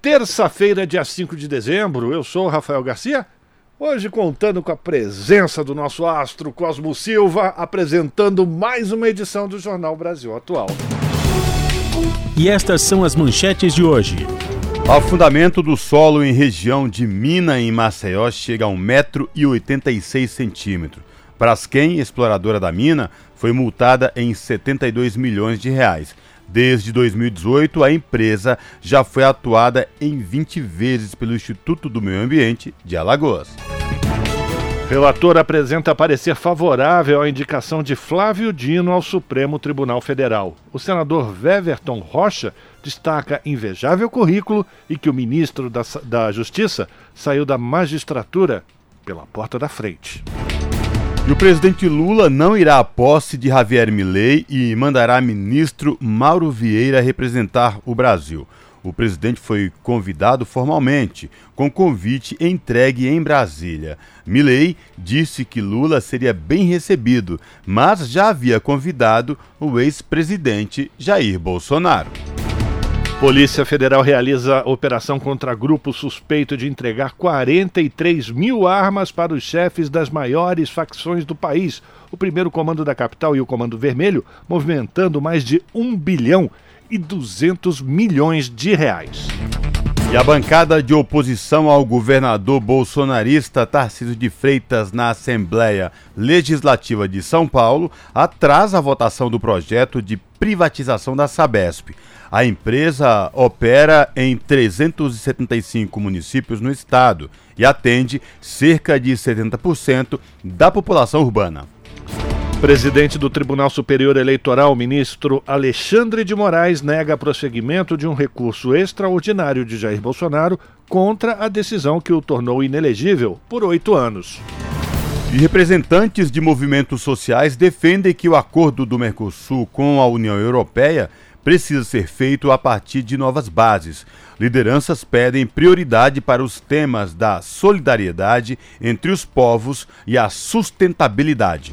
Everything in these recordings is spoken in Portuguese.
terça-feira, dia 5 de dezembro. Eu sou o Rafael Garcia. Hoje contando com a presença do nosso astro Cosmo Silva, apresentando mais uma edição do Jornal Brasil Atual. E estas são as manchetes de hoje. Afundamento do solo em região de Mina, em Maceió, chega a 1,86m. Braskem, exploradora da mina, foi multada em 72 milhões de reais. Desde 2018, a empresa já foi atuada em 20 vezes pelo Instituto do Meio Ambiente de Alagoas. Relator apresenta parecer favorável à indicação de Flávio Dino ao Supremo Tribunal Federal. O senador Weverton Rocha destaca invejável currículo e que o ministro da, da Justiça saiu da magistratura pela porta da frente. E o presidente Lula não irá à posse de Javier Milei e mandará ministro Mauro Vieira representar o Brasil. O presidente foi convidado formalmente, com convite entregue em Brasília. Milei disse que Lula seria bem recebido, mas já havia convidado o ex-presidente Jair Bolsonaro. Polícia Federal realiza operação contra grupo suspeito de entregar 43 mil armas para os chefes das maiores facções do país. O primeiro comando da capital e o comando vermelho movimentando mais de 1 bilhão e 200 milhões de reais. E a bancada de oposição ao governador bolsonarista Tarcísio de Freitas na Assembleia Legislativa de São Paulo atrasa a votação do projeto de privatização da Sabesp. A empresa opera em 375 municípios no estado e atende cerca de 70% da população urbana. Presidente do Tribunal Superior Eleitoral, ministro Alexandre de Moraes, nega prosseguimento de um recurso extraordinário de Jair Bolsonaro contra a decisão que o tornou inelegível por oito anos. E representantes de movimentos sociais defendem que o acordo do Mercosul com a União Europeia precisa ser feito a partir de novas bases. Lideranças pedem prioridade para os temas da solidariedade entre os povos e a sustentabilidade.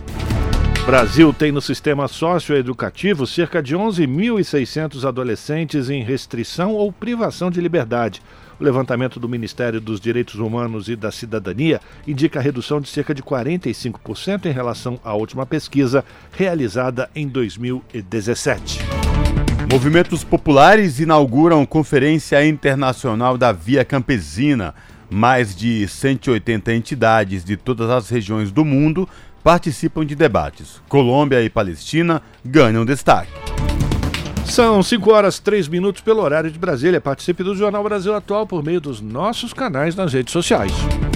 Brasil tem no sistema socioeducativo cerca de 11.600 adolescentes em restrição ou privação de liberdade. O levantamento do Ministério dos Direitos Humanos e da Cidadania indica a redução de cerca de 45% em relação à última pesquisa realizada em 2017. Movimentos populares inauguram Conferência Internacional da Via Campesina. Mais de 180 entidades de todas as regiões do mundo participam de debates. Colômbia e Palestina ganham destaque. São 5 horas 3 minutos pelo horário de Brasília. Participe do Jornal Brasil Atual por meio dos nossos canais nas redes sociais.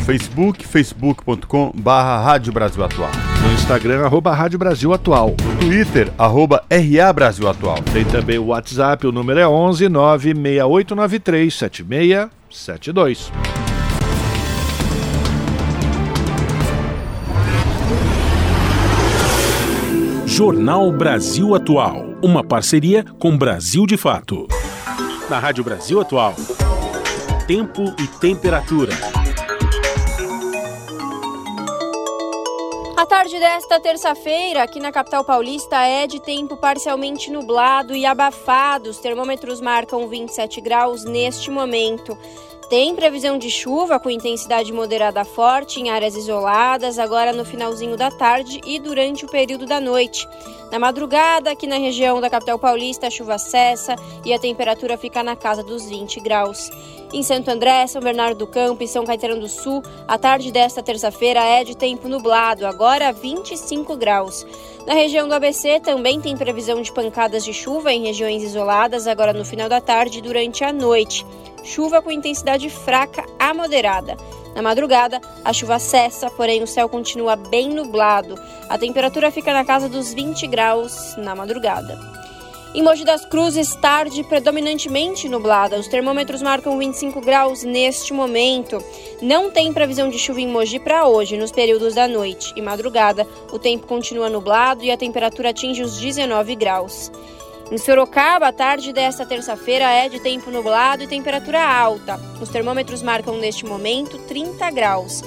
Facebook, facebook.com barra Rádio Brasil Atual. No Instagram, arroba Rádio Brasil Atual. Twitter, arroba RA Brasil Atual. Tem também o WhatsApp, o número é 11 96893 7672. Jornal Brasil Atual, uma parceria com Brasil de Fato. Na Rádio Brasil Atual, tempo e temperatura. A tarde desta terça-feira, aqui na capital paulista, é de tempo parcialmente nublado e abafado. Os termômetros marcam 27 graus neste momento. Tem previsão de chuva com intensidade moderada forte em áreas isoladas, agora no finalzinho da tarde e durante o período da noite. Na madrugada, aqui na região da capital paulista, a chuva cessa e a temperatura fica na casa dos 20 graus. Em Santo André, São Bernardo do Campo e São Caetano do Sul, a tarde desta terça-feira é de tempo nublado, agora 25 graus. Na região do ABC também tem previsão de pancadas de chuva em regiões isoladas, agora no final da tarde e durante a noite. Chuva com intensidade fraca a moderada. Na madrugada, a chuva cessa, porém o céu continua bem nublado. A temperatura fica na casa dos 20 graus na madrugada. Em Mogi das Cruzes, tarde predominantemente nublada. Os termômetros marcam 25 graus neste momento. Não tem previsão de chuva em Mogi para hoje, nos períodos da noite e madrugada. O tempo continua nublado e a temperatura atinge os 19 graus. Em Sorocaba, a tarde desta terça-feira é de tempo nublado e temperatura alta. Os termômetros marcam neste momento 30 graus.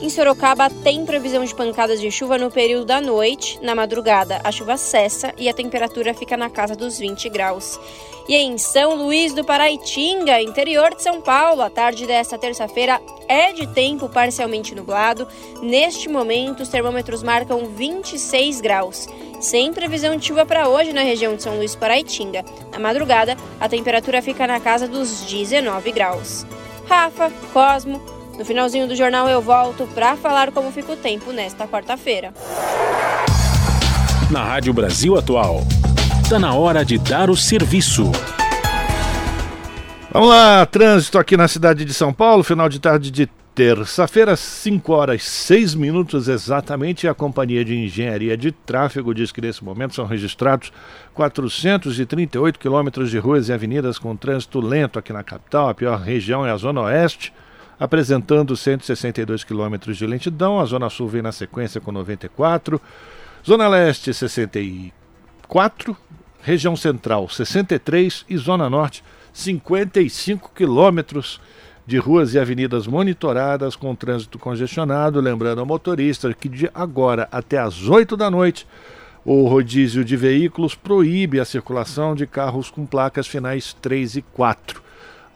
Em Sorocaba, tem previsão de pancadas de chuva no período da noite. Na madrugada, a chuva cessa e a temperatura fica na casa dos 20 graus. E em São Luís do Paraitinga, interior de São Paulo, a tarde desta terça-feira é de tempo parcialmente nublado. Neste momento, os termômetros marcam 26 graus. Sem previsão de chuva para hoje na região de São Luís do Paraitinga. Na madrugada, a temperatura fica na casa dos 19 graus. Rafa, Cosmo, no finalzinho do jornal eu volto para falar como fica o tempo nesta quarta-feira. Na Rádio Brasil Atual, está na hora de dar o serviço. Vamos lá, trânsito aqui na cidade de São Paulo, final de tarde de terça-feira, 5 horas 6 minutos exatamente. A Companhia de Engenharia de Tráfego diz que nesse momento são registrados 438 quilômetros de ruas e avenidas com trânsito lento aqui na capital. A pior região é a Zona Oeste apresentando 162 quilômetros de lentidão. A Zona Sul vem na sequência com 94. Zona Leste, 64. Região Central, 63. E Zona Norte, 55 quilômetros de ruas e avenidas monitoradas com trânsito congestionado. Lembrando ao motorista que de agora até às 8 da noite o rodízio de veículos proíbe a circulação de carros com placas finais 3 e 4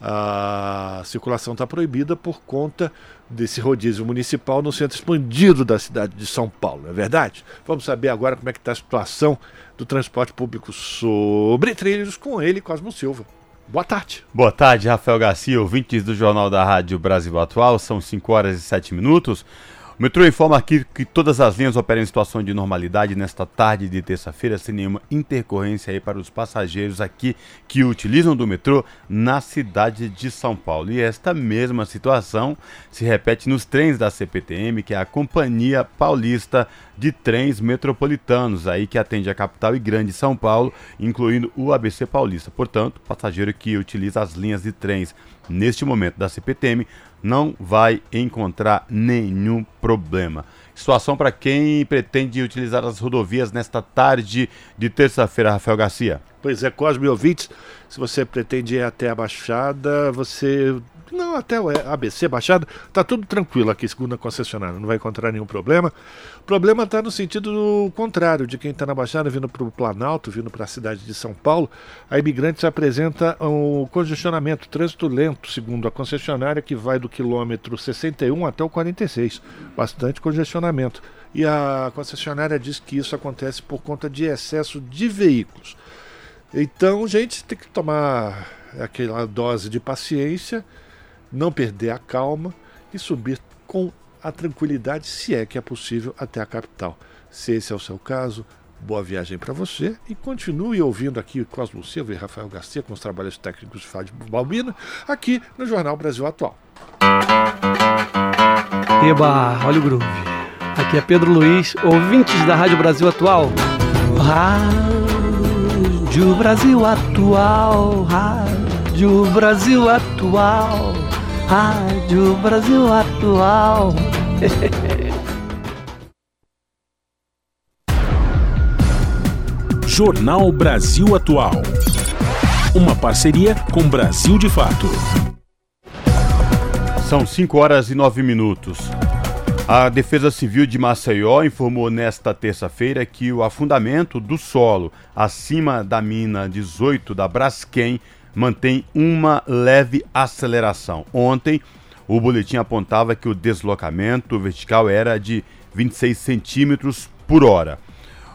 a circulação está proibida por conta desse rodízio municipal no centro expandido da cidade de São Paulo, é verdade? Vamos saber agora como é que está a situação do transporte público sobre trilhos com ele, Cosmo Silva. Boa tarde. Boa tarde, Rafael Garcia, ouvintes do Jornal da Rádio Brasil Atual. São 5 horas e 7 minutos. O metrô informa aqui que todas as linhas operam em situação de normalidade nesta tarde de terça-feira, sem nenhuma intercorrência aí para os passageiros aqui que utilizam do metrô na cidade de São Paulo. E esta mesma situação se repete nos trens da CPTM, que é a Companhia Paulista de Trens Metropolitanos, aí que atende a capital e grande São Paulo, incluindo o ABC Paulista. Portanto, passageiro que utiliza as linhas de trens neste momento da CPTM não vai encontrar nenhum problema. Situação para quem pretende utilizar as rodovias nesta tarde de terça-feira, Rafael Garcia. Pois é, Cosme ouvintes, se você pretende ir até a Baixada, você não, até o ABC Baixada, tá tudo tranquilo aqui, segundo a concessionária, não vai encontrar nenhum problema. O problema está no sentido contrário, de quem está na Baixada vindo para o Planalto, vindo para a cidade de São Paulo, a Imigrantes apresenta um congestionamento, trânsito lento, segundo a concessionária, que vai do quilômetro 61 até o 46, bastante congestionamento. E a concessionária diz que isso acontece por conta de excesso de veículos. Então, gente, tem que tomar aquela dose de paciência não perder a calma e subir com a tranquilidade, se é que é possível, até a capital. Se esse é o seu caso, boa viagem para você e continue ouvindo aqui Cosmo Silva e Rafael Garcia com os trabalhos técnicos de Fábio Balbina, aqui no Jornal Brasil Atual. Eba, olha o groove. Aqui é Pedro Luiz, ouvintes da Rádio Brasil Atual. Rádio Brasil Atual, Rádio Brasil Atual. Rádio Brasil Atual. Jornal Brasil Atual. Uma parceria com Brasil de Fato. São 5 horas e 9 minutos. A Defesa Civil de Maceió informou nesta terça-feira que o afundamento do solo acima da mina 18 da Braskem mantém uma leve aceleração. Ontem, o boletim apontava que o deslocamento vertical era de 26 centímetros por hora.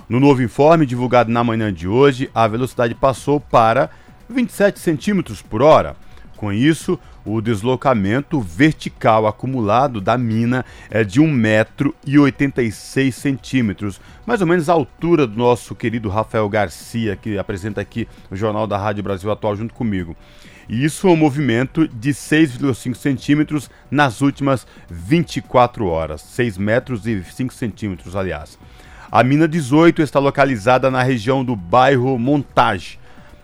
No novo informe divulgado na manhã de hoje, a velocidade passou para 27 centímetros por hora. Com isso, o deslocamento vertical acumulado da mina é de 1,86m, mais ou menos a altura do nosso querido Rafael Garcia, que apresenta aqui o Jornal da Rádio Brasil Atual junto comigo. E isso é um movimento de 6,5 centímetros nas últimas 24 horas, 6 metros e 5 centímetros, aliás. A mina 18 está localizada na região do bairro Montage,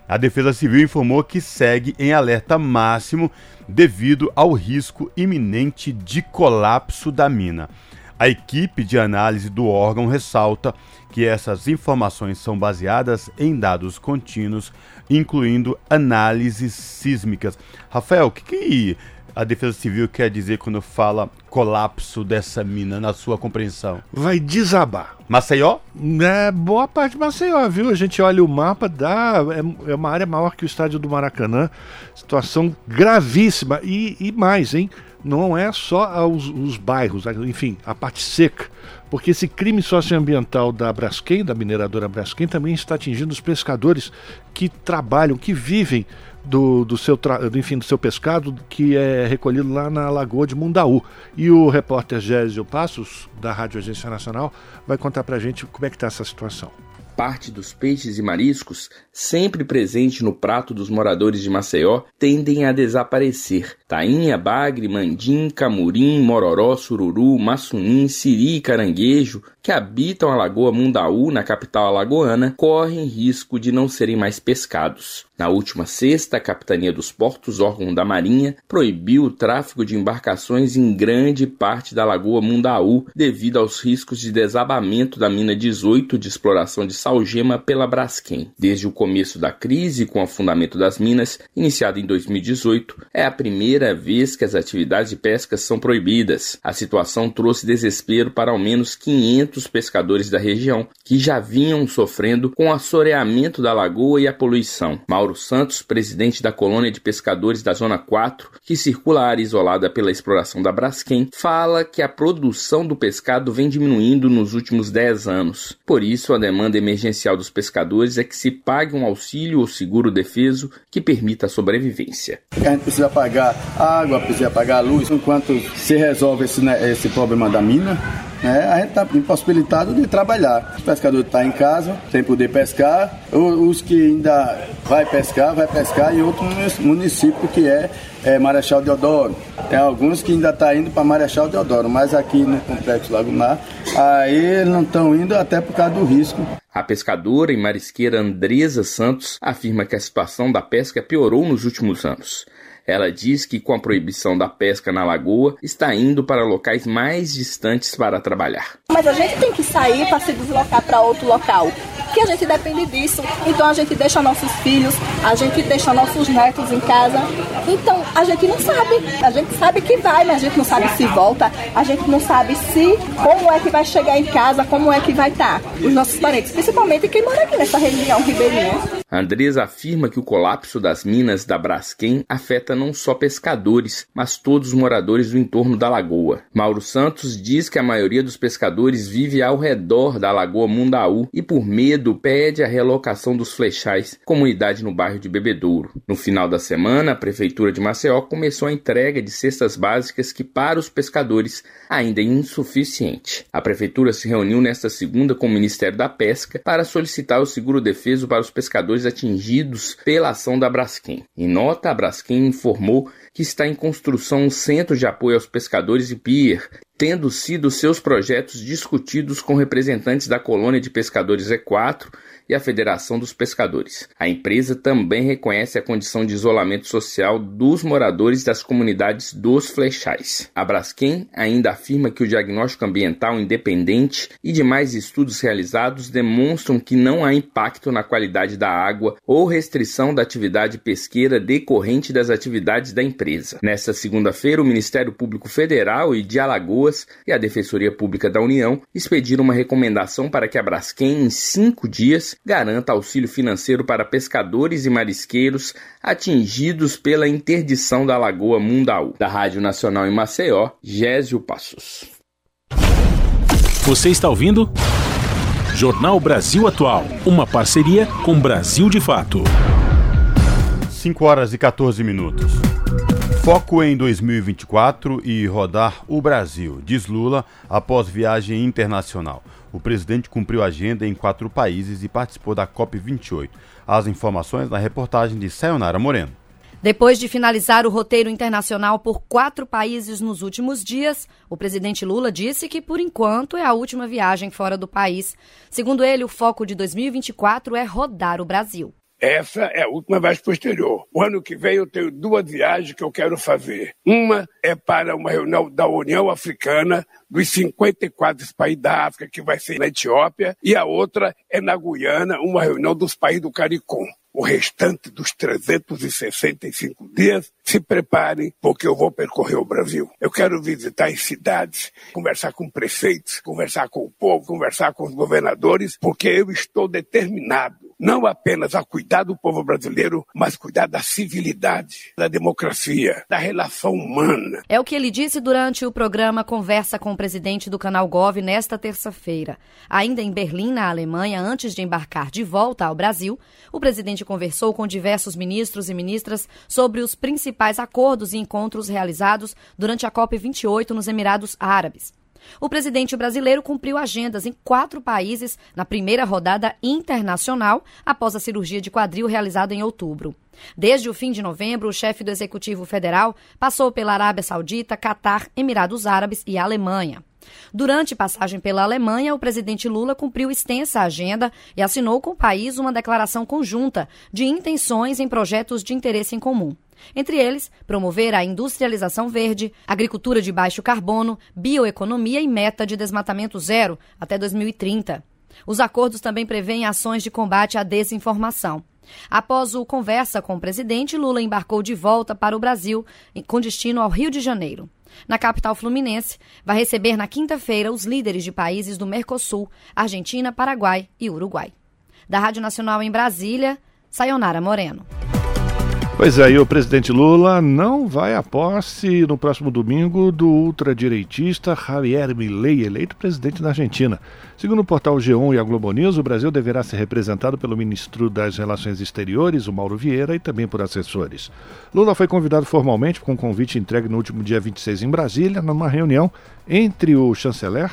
A Defesa Civil informou que segue em alerta máximo devido ao risco iminente de colapso da mina. A equipe de análise do órgão ressalta que essas informações são baseadas em dados contínuos, incluindo análises sísmicas. Rafael, o que, que a Defesa Civil quer dizer quando fala colapso dessa mina, na sua compreensão? Vai desabar. Maceió? É, boa parte de Maceió, viu? A gente olha o mapa, dá, é, é uma área maior que o estádio do Maracanã. Situação gravíssima. E, e mais, hein? Não é só os, os bairros, enfim, a parte seca porque esse crime socioambiental da Braskem, da mineradora Braskem, também está atingindo os pescadores que trabalham, que vivem do, do, seu, enfim, do seu pescado que é recolhido lá na Lagoa de Mundaú. E o repórter Gésio Passos, da Rádio Agência Nacional, vai contar para a gente como é que está essa situação parte dos peixes e mariscos, sempre presente no prato dos moradores de Maceió, tendem a desaparecer. Tainha, bagre, mandim, camurim, mororó, sururu, massunim, siri e caranguejo, que habitam a Lagoa Mundaú, na capital alagoana, correm risco de não serem mais pescados. Na última sexta, a Capitania dos Portos, órgão da Marinha, proibiu o tráfego de embarcações em grande parte da Lagoa Mundaú devido aos riscos de desabamento da mina 18 de exploração de salgema pela Braskem. Desde o começo da crise com o afundamento das minas, iniciado em 2018, é a primeira vez que as atividades de pesca são proibidas. A situação trouxe desespero para ao menos 500 pescadores da região, que já vinham sofrendo com o assoreamento da lagoa e a poluição. Mauro Santos, presidente da colônia de pescadores da Zona 4, que circula a área isolada pela exploração da Braskem, fala que a produção do pescado vem diminuindo nos últimos 10 anos. Por isso, a demanda emergencial dos pescadores é que se pague um auxílio ou seguro defeso que permita a sobrevivência. A gente precisa pagar água, precisa pagar luz, enquanto se resolve esse, né, esse problema da mina né, a gente está impossibilitado de trabalhar. O pescador está em casa, sem poder pescar. Os que ainda vai pescar, vai pescar em outro município que é, é Marechal Deodoro. Tem alguns que ainda estão tá indo para Marechal Deodoro, mas aqui no Complexo Lagumar, aí não estão indo até por causa do risco. A pescadora e marisqueira Andresa Santos afirma que a situação da pesca piorou nos últimos anos. Ela diz que, com a proibição da pesca na lagoa, está indo para locais mais distantes para trabalhar. Mas a gente tem que sair para se deslocar para outro local que a gente depende disso. Então a gente deixa nossos filhos, a gente deixa nossos netos em casa. Então a gente não sabe. A gente sabe que vai, mas a gente não sabe se volta. A gente não sabe se como é que vai chegar em casa, como é que vai estar os nossos parentes, principalmente quem mora aqui nessa região ribeirinha. Andresa afirma que o colapso das minas da Braskem afeta não só pescadores, mas todos os moradores do entorno da lagoa. Mauro Santos diz que a maioria dos pescadores vive ao redor da lagoa Mundaú e por medo pede a relocação dos flechais, comunidade no bairro de Bebedouro. No final da semana, a prefeitura de Maceió começou a entrega de cestas básicas que para os pescadores ainda é insuficiente. A prefeitura se reuniu nesta segunda com o Ministério da Pesca para solicitar o seguro defeso para os pescadores atingidos pela ação da Braskem. Em nota, a Braskem informou que está em construção um centro de apoio aos pescadores e pier, tendo sido seus projetos discutidos com representantes da colônia de pescadores E4 e a Federação dos Pescadores. A empresa também reconhece a condição de isolamento social dos moradores das comunidades dos flechais. A Braskem ainda afirma que o diagnóstico ambiental independente e demais estudos realizados demonstram que não há impacto na qualidade da água ou restrição da atividade pesqueira decorrente das atividades da empresa. Nesta segunda-feira, o Ministério Público Federal e de Alagoas e a Defensoria Pública da União expediram uma recomendação para que a Braskem, em cinco dias, garanta auxílio financeiro para pescadores e marisqueiros atingidos pela interdição da Lagoa Mundaú. Da Rádio Nacional em Maceió, Gésio Passos. Você está ouvindo? Jornal Brasil Atual, uma parceria com Brasil de Fato. 5 horas e 14 minutos. Foco em 2024 e rodar o Brasil, diz Lula após viagem internacional. O presidente cumpriu a agenda em quatro países e participou da COP28. As informações na reportagem de Sayonara Moreno. Depois de finalizar o roteiro internacional por quatro países nos últimos dias, o presidente Lula disse que, por enquanto, é a última viagem fora do país. Segundo ele, o foco de 2024 é rodar o Brasil. Essa é a última viagem posterior. O ano que vem eu tenho duas viagens que eu quero fazer. Uma é para uma reunião da União Africana dos 54 países da África, que vai ser na Etiópia, e a outra é na Guiana, uma reunião dos países do CARICOM o restante dos 365 dias, se preparem, porque eu vou percorrer o Brasil. Eu quero visitar as cidades, conversar com prefeitos, conversar com o povo, conversar com os governadores, porque eu estou determinado não apenas a cuidar do povo brasileiro, mas cuidar da civilidade, da democracia, da relação humana. É o que ele disse durante o programa Conversa com o presidente do canal Gov nesta terça-feira. Ainda em Berlim, na Alemanha, antes de embarcar de volta ao Brasil, o presidente conversou com diversos ministros e ministras sobre os principais acordos e encontros realizados durante a COP28 nos Emirados Árabes. O presidente brasileiro cumpriu agendas em quatro países na primeira rodada internacional após a cirurgia de quadril realizada em outubro. Desde o fim de novembro, o chefe do Executivo Federal passou pela Arábia Saudita, Catar, Emirados Árabes e Alemanha. Durante passagem pela Alemanha, o presidente Lula cumpriu extensa agenda e assinou com o país uma declaração conjunta de intenções em projetos de interesse em comum. Entre eles, promover a industrialização verde, agricultura de baixo carbono, bioeconomia e meta de desmatamento zero até 2030. Os acordos também prevêem ações de combate à desinformação. Após o conversa com o presidente, Lula embarcou de volta para o Brasil, com destino ao Rio de Janeiro. Na capital fluminense, vai receber na quinta-feira os líderes de países do Mercosul, Argentina, Paraguai e Uruguai. Da Rádio Nacional em Brasília, Sayonara Moreno. Pois é, e o presidente Lula não vai à posse no próximo domingo do ultradireitista Javier Milei, eleito presidente da Argentina. Segundo o portal G1 e a Globo News, o Brasil deverá ser representado pelo ministro das Relações Exteriores, o Mauro Vieira, e também por assessores. Lula foi convidado formalmente com um convite entregue no último dia 26 em Brasília, numa reunião entre o chanceler,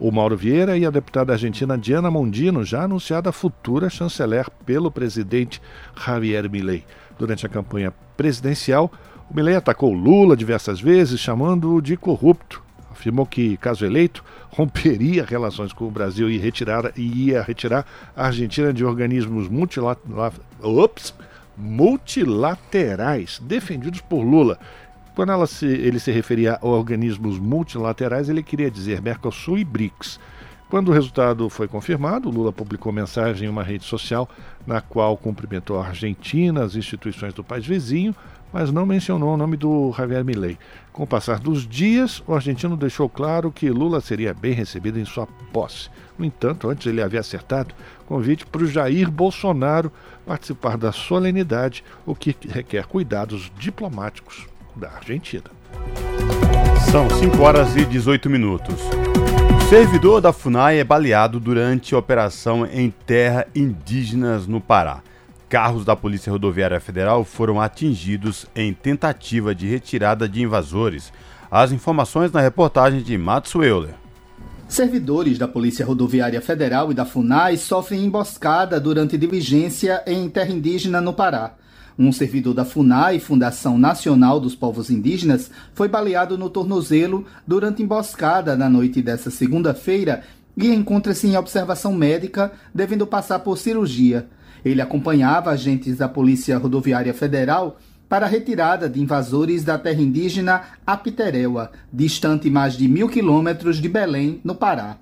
o Mauro Vieira, e a deputada argentina Diana Mondino, já anunciada futura chanceler pelo presidente Javier Milei. Durante a campanha presidencial, o Milei atacou Lula diversas vezes, chamando-o de corrupto. Afirmou que, caso eleito, romperia relações com o Brasil e, retirar, e ia retirar a Argentina de organismos Ops, multilaterais defendidos por Lula. Quando se, ele se referia a organismos multilaterais, ele queria dizer Mercosul e BRICS. Quando o resultado foi confirmado, Lula publicou mensagem em uma rede social na qual cumprimentou a Argentina, as instituições do país vizinho, mas não mencionou o nome do Javier Milei. Com o passar dos dias, o argentino deixou claro que Lula seria bem recebido em sua posse. No entanto, antes ele havia acertado convite para o Jair Bolsonaro participar da solenidade, o que requer cuidados diplomáticos da Argentina. São 5 horas e 18 minutos. Servidor da FUNAI é baleado durante operação em terra indígenas no Pará. Carros da Polícia Rodoviária Federal foram atingidos em tentativa de retirada de invasores. As informações na reportagem de Matos Euler. Servidores da Polícia Rodoviária Federal e da FUNAI sofrem emboscada durante diligência em terra indígena no Pará. Um servidor da FUNAI, Fundação Nacional dos Povos Indígenas, foi baleado no tornozelo durante emboscada na noite dessa segunda-feira e encontra-se em observação médica, devendo passar por cirurgia. Ele acompanhava agentes da Polícia Rodoviária Federal para a retirada de invasores da terra indígena Apitereua, distante mais de mil quilômetros de Belém, no Pará.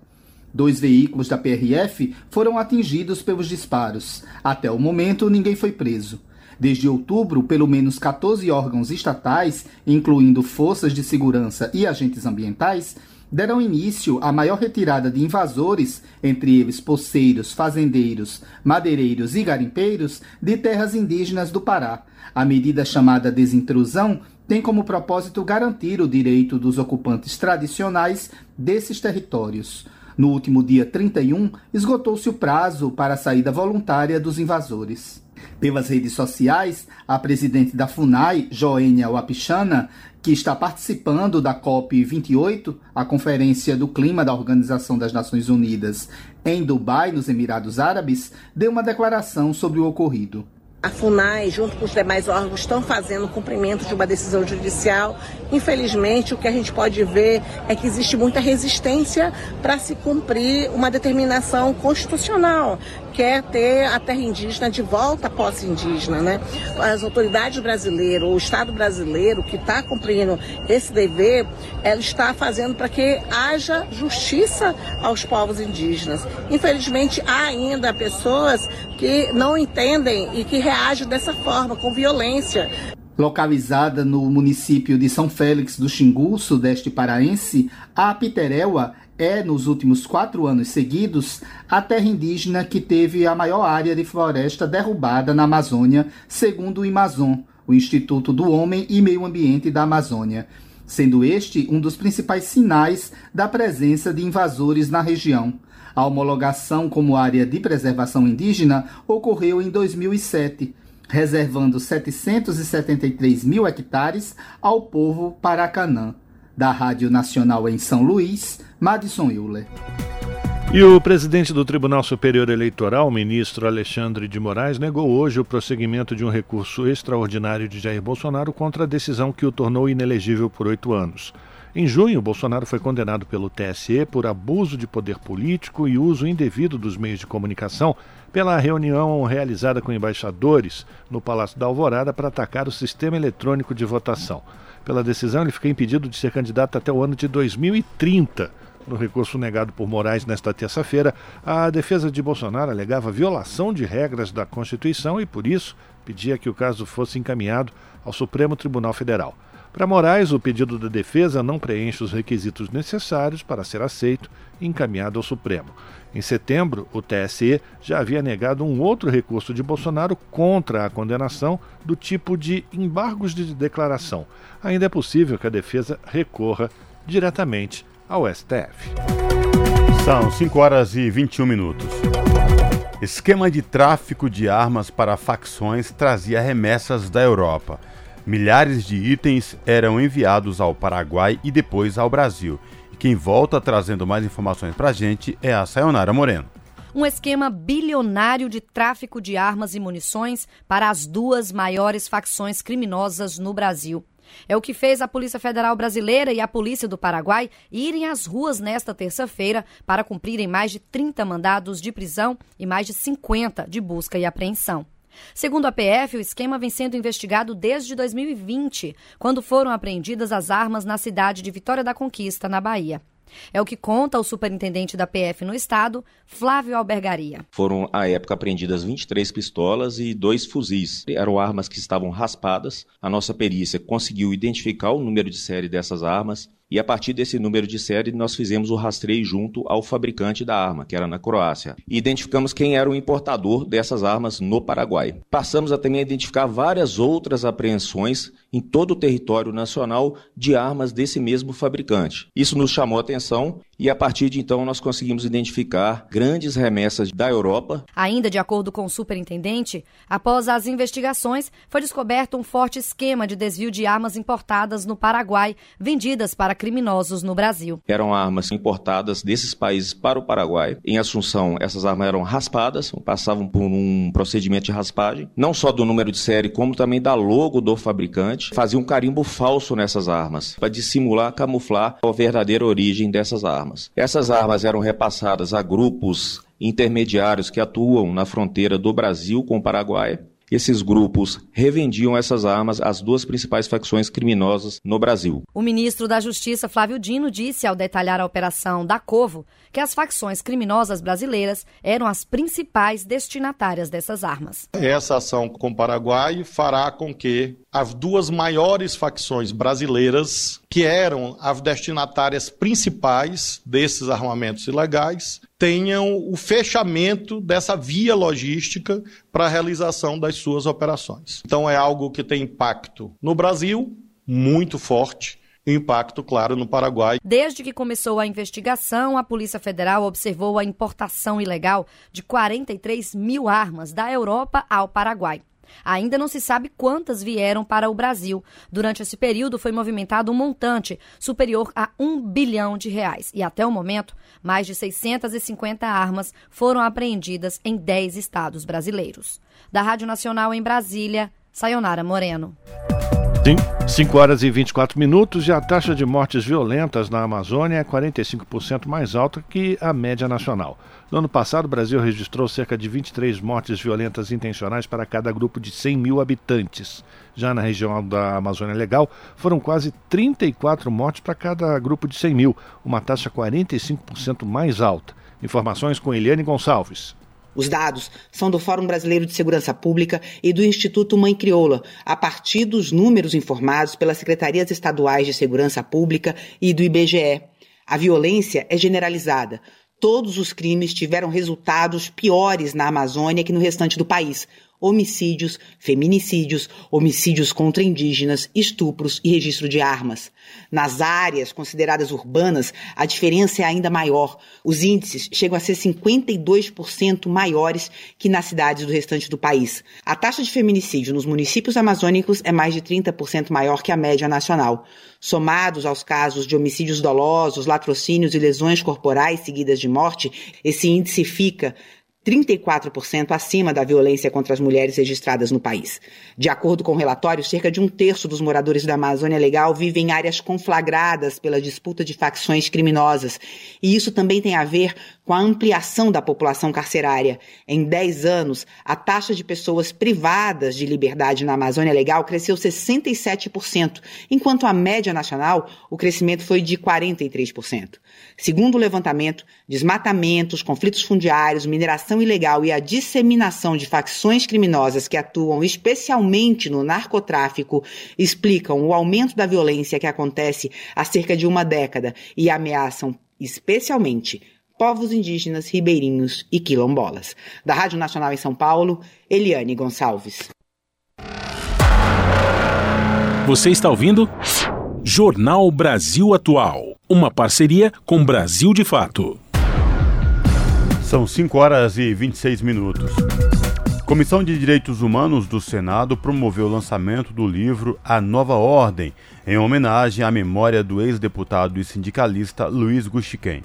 Dois veículos da PRF foram atingidos pelos disparos. Até o momento, ninguém foi preso. Desde outubro, pelo menos 14 órgãos estatais, incluindo forças de segurança e agentes ambientais, deram início à maior retirada de invasores, entre eles poceiros, fazendeiros, madeireiros e garimpeiros, de terras indígenas do Pará. A medida chamada desintrusão tem como propósito garantir o direito dos ocupantes tradicionais desses territórios. No último dia 31, esgotou-se o prazo para a saída voluntária dos invasores. Pelas redes sociais, a presidente da FUNAI, Joênia Wapichana, que está participando da COP28, a Conferência do Clima da Organização das Nações Unidas, em Dubai, nos Emirados Árabes, deu uma declaração sobre o ocorrido. A FUNAI, junto com os demais órgãos, estão fazendo cumprimento de uma decisão judicial Infelizmente, o que a gente pode ver é que existe muita resistência para se cumprir uma determinação constitucional, que é ter a terra indígena de volta pós-indígena. Né? As autoridades brasileiras, o Estado brasileiro que está cumprindo esse dever, ela está fazendo para que haja justiça aos povos indígenas. Infelizmente, há ainda pessoas que não entendem e que reagem dessa forma, com violência. Localizada no município de São Félix do Xingu, sudeste paraense, a Piteréua é, nos últimos quatro anos seguidos, a terra indígena que teve a maior área de floresta derrubada na Amazônia, segundo o Amazon, o Instituto do Homem e Meio Ambiente da Amazônia, sendo este um dos principais sinais da presença de invasores na região. A homologação como área de preservação indígena ocorreu em 2007 reservando 773 mil hectares ao povo Paracanã. Da Rádio Nacional em São Luís, Madison Euler. E o presidente do Tribunal Superior Eleitoral, ministro Alexandre de Moraes, negou hoje o prosseguimento de um recurso extraordinário de Jair Bolsonaro contra a decisão que o tornou inelegível por oito anos. Em junho, Bolsonaro foi condenado pelo TSE por abuso de poder político e uso indevido dos meios de comunicação pela reunião realizada com embaixadores no Palácio da Alvorada para atacar o sistema eletrônico de votação. Pela decisão, ele fica impedido de ser candidato até o ano de 2030. No recurso negado por Moraes nesta terça-feira, a defesa de Bolsonaro alegava violação de regras da Constituição e, por isso, pedia que o caso fosse encaminhado ao Supremo Tribunal Federal. Para Moraes, o pedido da defesa não preenche os requisitos necessários para ser aceito e encaminhado ao Supremo. Em setembro, o TSE já havia negado um outro recurso de Bolsonaro contra a condenação do tipo de embargos de declaração. Ainda é possível que a defesa recorra diretamente ao STF. São 5 horas e 21 minutos. Esquema de tráfico de armas para facções trazia remessas da Europa. Milhares de itens eram enviados ao Paraguai e depois ao Brasil. E quem volta trazendo mais informações para a gente é a Sayonara Moreno um esquema bilionário de tráfico de armas e munições para as duas maiores facções criminosas no Brasil. É o que fez a Polícia Federal Brasileira e a Polícia do Paraguai irem às ruas nesta terça-feira para cumprirem mais de 30 mandados de prisão e mais de 50 de busca e apreensão. Segundo a PF, o esquema vem sendo investigado desde 2020, quando foram apreendidas as armas na cidade de Vitória da Conquista, na Bahia. É o que conta o superintendente da PF no estado, Flávio Albergaria. Foram, à época, apreendidas 23 pistolas e dois fuzis. Eram armas que estavam raspadas. A nossa perícia conseguiu identificar o número de série dessas armas e a partir desse número de série, nós fizemos o rastreio junto ao fabricante da arma, que era na Croácia. E identificamos quem era o importador dessas armas no Paraguai. Passamos a também identificar várias outras apreensões em todo o território nacional de armas desse mesmo fabricante. Isso nos chamou a atenção e a partir de então nós conseguimos identificar grandes remessas da Europa. Ainda de acordo com o superintendente, após as investigações, foi descoberto um forte esquema de desvio de armas importadas no Paraguai, vendidas para criminosos no Brasil. Eram armas importadas desses países para o Paraguai. Em Assunção, essas armas eram raspadas, passavam por um procedimento de raspagem, não só do número de série, como também da logo do fabricante. Fazia um carimbo falso nessas armas, para dissimular, camuflar a verdadeira origem dessas armas. Essas armas eram repassadas a grupos intermediários que atuam na fronteira do Brasil com o Paraguai esses grupos revendiam essas armas às duas principais facções criminosas no Brasil. O ministro da Justiça, Flávio Dino, disse ao detalhar a operação da Covo que as facções criminosas brasileiras eram as principais destinatárias dessas armas. Essa ação com o Paraguai fará com que as duas maiores facções brasileiras, que eram as destinatárias principais desses armamentos ilegais, tenham o fechamento dessa via logística para a realização das suas operações. Então é algo que tem impacto no Brasil muito forte impacto, claro, no Paraguai. Desde que começou a investigação, a Polícia Federal observou a importação ilegal de 43 mil armas da Europa ao Paraguai. Ainda não se sabe quantas vieram para o Brasil. Durante esse período foi movimentado um montante superior a um bilhão de reais. E até o momento, mais de 650 armas foram apreendidas em 10 estados brasileiros. Da Rádio Nacional em Brasília, Sayonara Moreno. 5 horas e 24 minutos e a taxa de mortes violentas na Amazônia é 45% mais alta que a média nacional. No ano passado, o Brasil registrou cerca de 23 mortes violentas intencionais para cada grupo de 100 mil habitantes. Já na região da Amazônia Legal, foram quase 34 mortes para cada grupo de 100 mil, uma taxa 45% mais alta. Informações com Eliane Gonçalves. Os dados são do Fórum Brasileiro de Segurança Pública e do Instituto Mãe Crioula, a partir dos números informados pelas secretarias estaduais de Segurança Pública e do IBGE. A violência é generalizada. Todos os crimes tiveram resultados piores na Amazônia que no restante do país, homicídios, feminicídios, homicídios contra indígenas, estupros e registro de armas. Nas áreas consideradas urbanas, a diferença é ainda maior. Os índices chegam a ser 52% maiores que nas cidades do restante do país. A taxa de feminicídio nos municípios amazônicos é mais de 30% maior que a média nacional. Somados aos casos de homicídios dolosos, latrocínios e lesões corporais seguidas de morte, esse índice fica 34% acima da violência contra as mulheres registradas no país. De acordo com o relatório, cerca de um terço dos moradores da Amazônia Legal vivem em áreas conflagradas pela disputa de facções criminosas. E isso também tem a ver com a ampliação da população carcerária. Em 10 anos, a taxa de pessoas privadas de liberdade na Amazônia Legal cresceu 67%, enquanto a média nacional, o crescimento foi de 43%. Segundo o levantamento, desmatamentos, conflitos fundiários, mineração ilegal e a disseminação de facções criminosas que atuam especialmente no narcotráfico explicam o aumento da violência que acontece há cerca de uma década e ameaçam especialmente povos indígenas, ribeirinhos e quilombolas. Da Rádio Nacional em São Paulo, Eliane Gonçalves. Você está ouvindo? Jornal Brasil Atual, uma parceria com Brasil de Fato. São 5 horas e 26 minutos. Comissão de Direitos Humanos do Senado promoveu o lançamento do livro A Nova Ordem, em homenagem à memória do ex-deputado e sindicalista Luiz Guxiquem.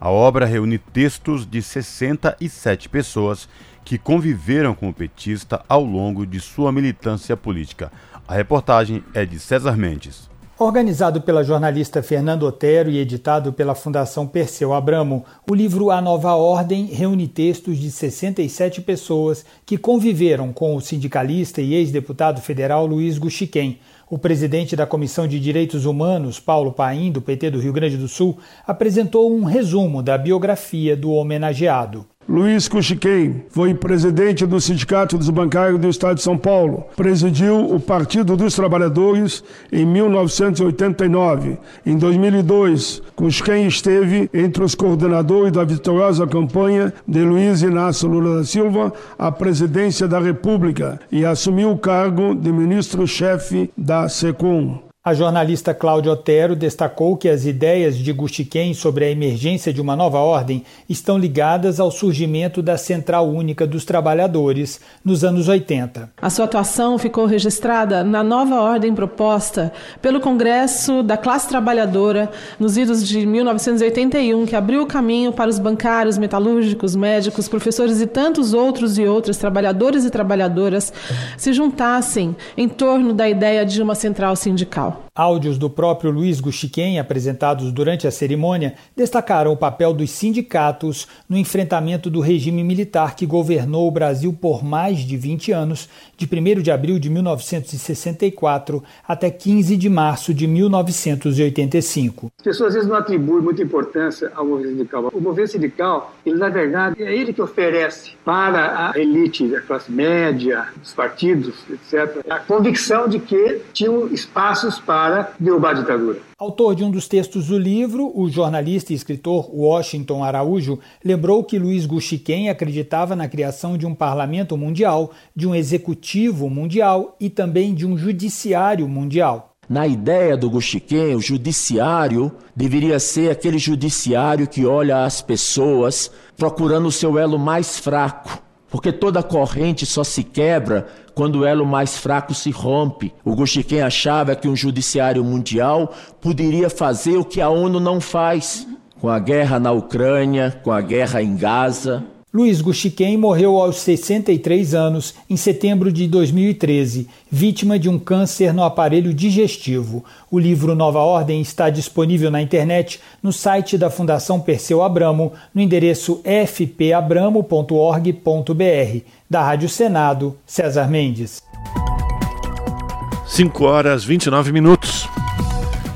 A obra reúne textos de 67 pessoas que conviveram com o petista ao longo de sua militância política. A reportagem é de César Mendes. Organizado pela jornalista Fernando Otero e editado pela Fundação Perseu Abramo, o livro A Nova Ordem reúne textos de 67 pessoas que conviveram com o sindicalista e ex-deputado federal Luiz Guxiquem. O presidente da Comissão de Direitos Humanos, Paulo Paim, do PT do Rio Grande do Sul, apresentou um resumo da biografia do homenageado. Luiz Cuxiquem foi presidente do Sindicato dos Bancários do Estado de São Paulo. Presidiu o Partido dos Trabalhadores em 1989. Em 2002, Cuxiquem esteve entre os coordenadores da vitoriosa campanha de Luiz Inácio Lula da Silva à presidência da República e assumiu o cargo de ministro-chefe da SECOM. A jornalista Cláudia Otero destacou que as ideias de Gustiquem sobre a emergência de uma nova ordem estão ligadas ao surgimento da Central Única dos Trabalhadores nos anos 80. A sua atuação ficou registrada na nova ordem proposta pelo Congresso da Classe Trabalhadora nos idos de 1981, que abriu o caminho para os bancários, metalúrgicos, médicos, professores e tantos outros e outras trabalhadores e trabalhadoras se juntassem em torno da ideia de uma central sindical. now. Áudios do próprio Luiz Guxiquem, apresentados durante a cerimônia, destacaram o papel dos sindicatos no enfrentamento do regime militar que governou o Brasil por mais de 20 anos, de 1 de abril de 1964 até 15 de março de 1985. As pessoas às vezes não atribuem muita importância ao movimento sindical. O movimento sindical, ele, na verdade, é ele que oferece para a elite da classe média, dos partidos, etc., a convicção de que tinham espaços para derrubar a ditadura. Autor de um dos textos do livro, o jornalista e escritor Washington Araújo lembrou que Luiz Guxiquem acreditava na criação de um parlamento mundial, de um executivo mundial e também de um judiciário mundial. Na ideia do Guxiquem, o judiciário deveria ser aquele judiciário que olha as pessoas procurando o seu elo mais fraco, porque toda corrente só se quebra quando o elo mais fraco se rompe. O Guxiquem achava que um judiciário mundial poderia fazer o que a ONU não faz, com a guerra na Ucrânia, com a guerra em Gaza. Luiz Guxiquem morreu aos 63 anos em setembro de 2013, vítima de um câncer no aparelho digestivo. O livro Nova Ordem está disponível na internet no site da Fundação Perseu Abramo, no endereço fpabramo.org.br. Da Rádio Senado, César Mendes. 5 horas 29 minutos.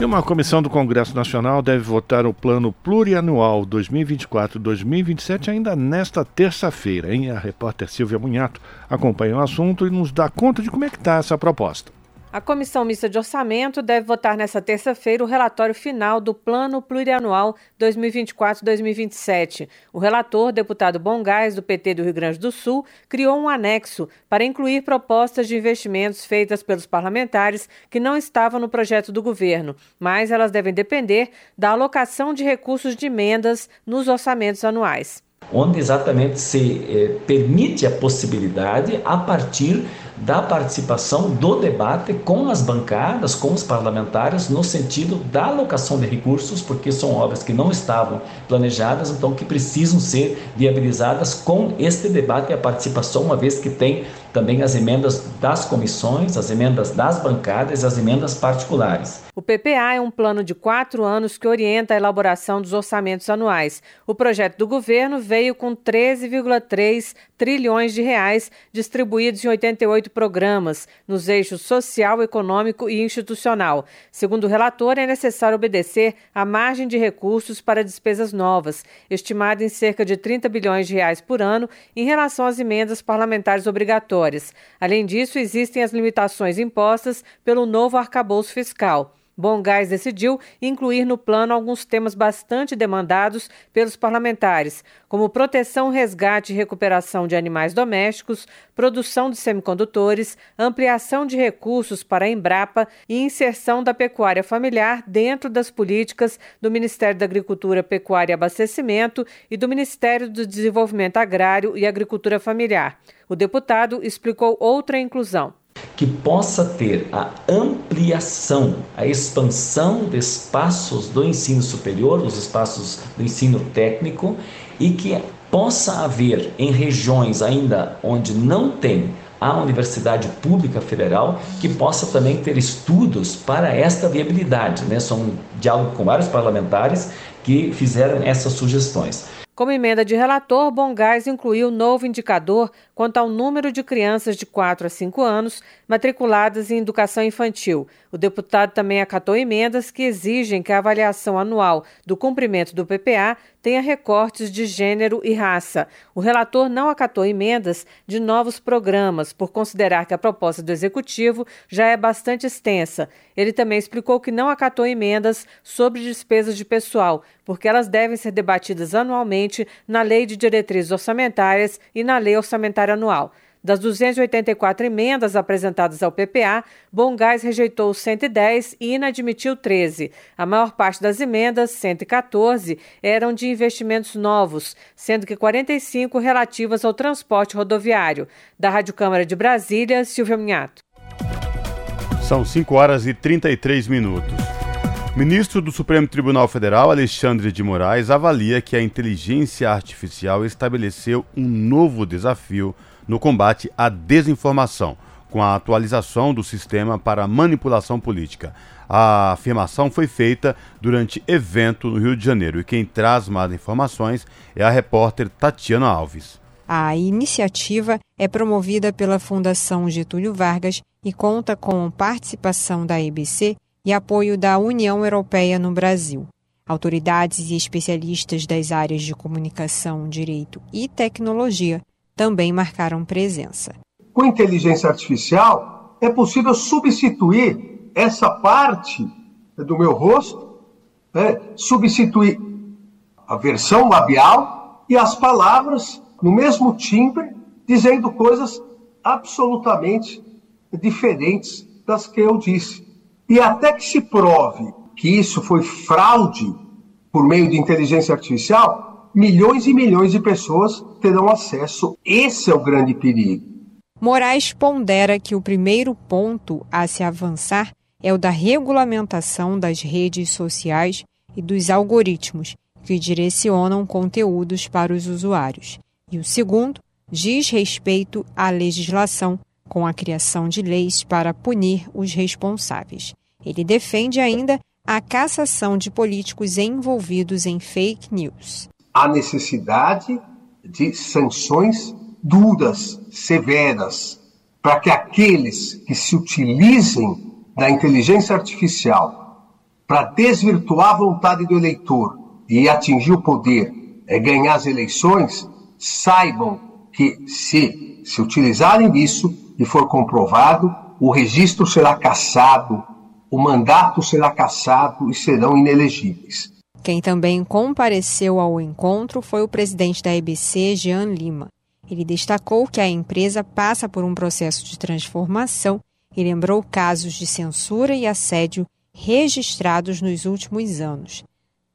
E uma comissão do Congresso Nacional deve votar o plano plurianual 2024-2027 ainda nesta terça-feira. Hein? A repórter Silvia Munhato acompanha o assunto e nos dá conta de como é que está essa proposta. A Comissão Mista de Orçamento deve votar nesta terça-feira o relatório final do Plano Plurianual 2024-2027. O relator, deputado Bongás, do PT do Rio Grande do Sul, criou um anexo para incluir propostas de investimentos feitas pelos parlamentares que não estavam no projeto do governo, mas elas devem depender da alocação de recursos de emendas nos orçamentos anuais onde exatamente se eh, permite a possibilidade a partir da participação do debate com as bancadas, com os parlamentares, no sentido da alocação de recursos, porque são obras que não estavam planejadas, então que precisam ser viabilizadas com este debate e a participação, uma vez que tem também as emendas das comissões, as emendas das bancadas as emendas particulares. O PPA é um plano de quatro anos que orienta a elaboração dos orçamentos anuais. O projeto do governo veio com 13,3 trilhões de reais distribuídos em 88 programas, nos eixos social, econômico e institucional. Segundo o relator, é necessário obedecer à margem de recursos para despesas novas, estimada em cerca de 30 bilhões de reais por ano em relação às emendas parlamentares obrigatórias. Além disso, existem as limitações impostas pelo novo arcabouço fiscal. Bom Gás decidiu incluir no plano alguns temas bastante demandados pelos parlamentares, como proteção, resgate e recuperação de animais domésticos, produção de semicondutores, ampliação de recursos para a Embrapa e inserção da pecuária familiar dentro das políticas do Ministério da Agricultura, Pecuária e Abastecimento e do Ministério do Desenvolvimento Agrário e Agricultura Familiar. O deputado explicou outra inclusão que possa ter a ampliação, a expansão de espaços do ensino superior, dos espaços do ensino técnico e que possa haver em regiões ainda onde não tem a Universidade Pública Federal que possa também ter estudos para esta viabilidade. Né? São um diálogo com vários parlamentares que fizeram essas sugestões. Como emenda de relator, Bongás incluiu novo indicador quanto ao número de crianças de 4 a 5 anos matriculadas em educação infantil. O deputado também acatou emendas que exigem que a avaliação anual do cumprimento do PPA tenha recortes de gênero e raça. O relator não acatou emendas de novos programas, por considerar que a proposta do executivo já é bastante extensa. Ele também explicou que não acatou emendas sobre despesas de pessoal, porque elas devem ser debatidas anualmente na Lei de Diretrizes Orçamentárias e na Lei Orçamentária Anual. Das 284 emendas apresentadas ao PPA, Bongás rejeitou 110 e inadmitiu 13. A maior parte das emendas, 114, eram de investimentos novos, sendo que 45 relativas ao transporte rodoviário. Da Rádio Câmara de Brasília, Silvia Minhato. São 5 horas e 33 minutos. Ministro do Supremo Tribunal Federal, Alexandre de Moraes, avalia que a inteligência artificial estabeleceu um novo desafio no combate à desinformação, com a atualização do sistema para manipulação política. A afirmação foi feita durante evento no Rio de Janeiro e quem traz mais informações é a repórter Tatiana Alves. A iniciativa é promovida pela Fundação Getúlio Vargas e conta com participação da EBC e apoio da União Europeia no Brasil. Autoridades e especialistas das áreas de comunicação, direito e tecnologia também marcaram presença. Com inteligência artificial, é possível substituir essa parte do meu rosto, né? substituir a versão labial e as palavras no mesmo timbre, dizendo coisas absolutamente diferentes das que eu disse. E até que se prove que isso foi fraude por meio de inteligência artificial, milhões e milhões de pessoas terão acesso. Esse é o grande perigo. Moraes pondera que o primeiro ponto a se avançar é o da regulamentação das redes sociais e dos algoritmos que direcionam conteúdos para os usuários. E o segundo diz respeito à legislação, com a criação de leis para punir os responsáveis. Ele defende ainda a cassação de políticos envolvidos em fake news. A necessidade de sanções duras, severas, para que aqueles que se utilizem da inteligência artificial para desvirtuar a vontade do eleitor e atingir o poder, é ganhar as eleições, saibam que se se utilizarem disso e for comprovado, o registro será cassado, o mandato será cassado e serão inelegíveis. Quem também compareceu ao encontro foi o presidente da EBC, Jean Lima. Ele destacou que a empresa passa por um processo de transformação e lembrou casos de censura e assédio registrados nos últimos anos.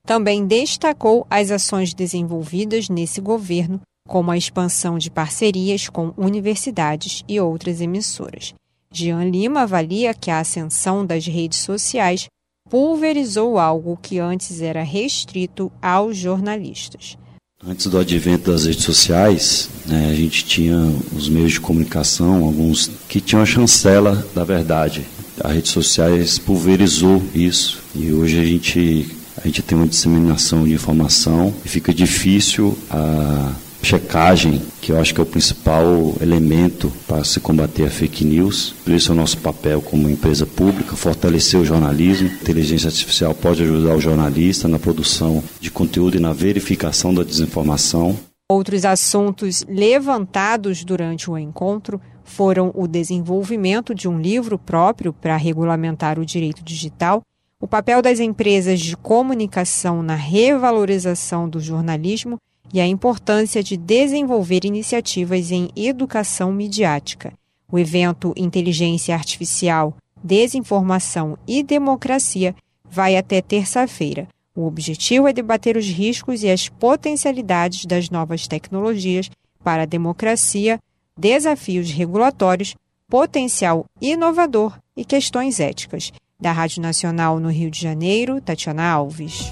Também destacou as ações desenvolvidas nesse governo, como a expansão de parcerias com universidades e outras emissoras. Jean Lima avalia que a ascensão das redes sociais pulverizou algo que antes era restrito aos jornalistas. Antes do advento das redes sociais, né, a gente tinha os meios de comunicação, alguns que tinham a chancela da verdade. As redes sociais pulverizou isso e hoje a gente, a gente tem uma disseminação de informação e fica difícil a checagem, que eu acho que é o principal elemento para se combater a fake news. Esse é o nosso papel como empresa pública, fortalecer o jornalismo. A inteligência artificial pode ajudar o jornalista na produção de conteúdo e na verificação da desinformação. Outros assuntos levantados durante o encontro foram o desenvolvimento de um livro próprio para regulamentar o direito digital, o papel das empresas de comunicação na revalorização do jornalismo e a importância de desenvolver iniciativas em educação midiática. O evento Inteligência Artificial, Desinformação e Democracia vai até terça-feira. O objetivo é debater os riscos e as potencialidades das novas tecnologias para a democracia, desafios regulatórios, potencial inovador e questões éticas. Da Rádio Nacional no Rio de Janeiro, Tatiana Alves.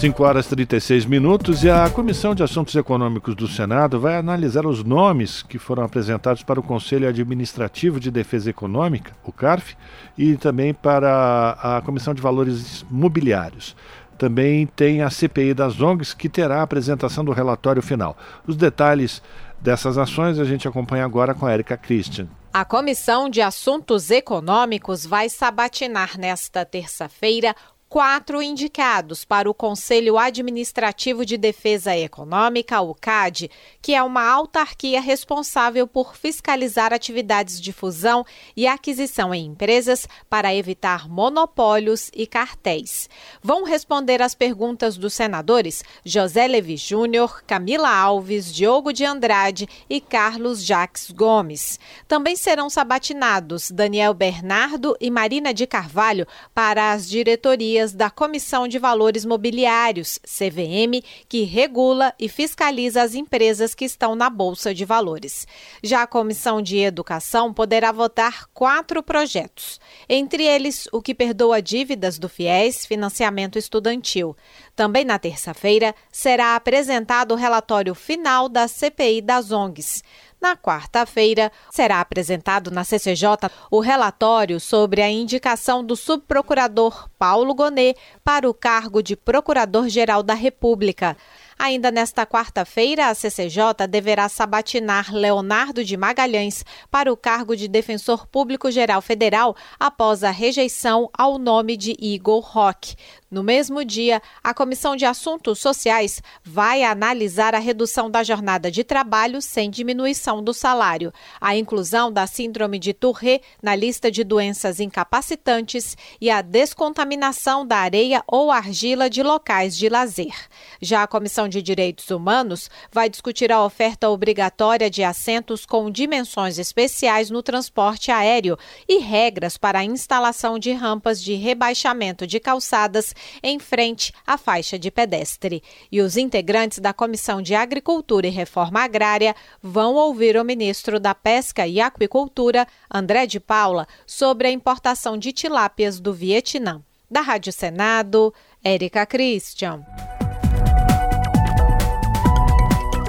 5 horas e 36 minutos e a Comissão de Assuntos Econômicos do Senado vai analisar os nomes que foram apresentados para o Conselho Administrativo de Defesa Econômica, o CARF, e também para a Comissão de Valores Mobiliários. Também tem a CPI das ONGs, que terá a apresentação do relatório final. Os detalhes dessas ações a gente acompanha agora com a Erika Christian. A Comissão de Assuntos Econômicos vai sabatinar nesta terça-feira quatro indicados para o Conselho Administrativo de Defesa Econômica, o CAD, que é uma autarquia responsável por fiscalizar atividades de fusão e aquisição em empresas para evitar monopólios e cartéis. Vão responder às perguntas dos senadores José Levi Júnior, Camila Alves, Diogo de Andrade e Carlos Jacques Gomes. Também serão sabatinados Daniel Bernardo e Marina de Carvalho para as diretorias da Comissão de Valores Mobiliários, CVM, que regula e fiscaliza as empresas que estão na Bolsa de Valores. Já a Comissão de Educação poderá votar quatro projetos, entre eles o que perdoa dívidas do FIES, financiamento estudantil. Também na terça-feira será apresentado o relatório final da CPI das ONGs. Na quarta-feira, será apresentado na CCJ o relatório sobre a indicação do subprocurador Paulo Gonet para o cargo de Procurador-Geral da República. Ainda nesta quarta-feira, a CCJ deverá sabatinar Leonardo de Magalhães para o cargo de Defensor Público Geral Federal após a rejeição ao nome de Igor Roque. No mesmo dia, a Comissão de Assuntos Sociais vai analisar a redução da jornada de trabalho sem diminuição do salário, a inclusão da Síndrome de Tourette na lista de doenças incapacitantes e a descontaminação da areia ou argila de locais de lazer. Já a Comissão de Direitos Humanos vai discutir a oferta obrigatória de assentos com dimensões especiais no transporte aéreo e regras para a instalação de rampas de rebaixamento de calçadas em frente à faixa de pedestre. E os integrantes da Comissão de Agricultura e Reforma Agrária vão ouvir o ministro da Pesca e Aquicultura, André de Paula, sobre a importação de tilápias do Vietnã. Da Rádio Senado, Érica Christian.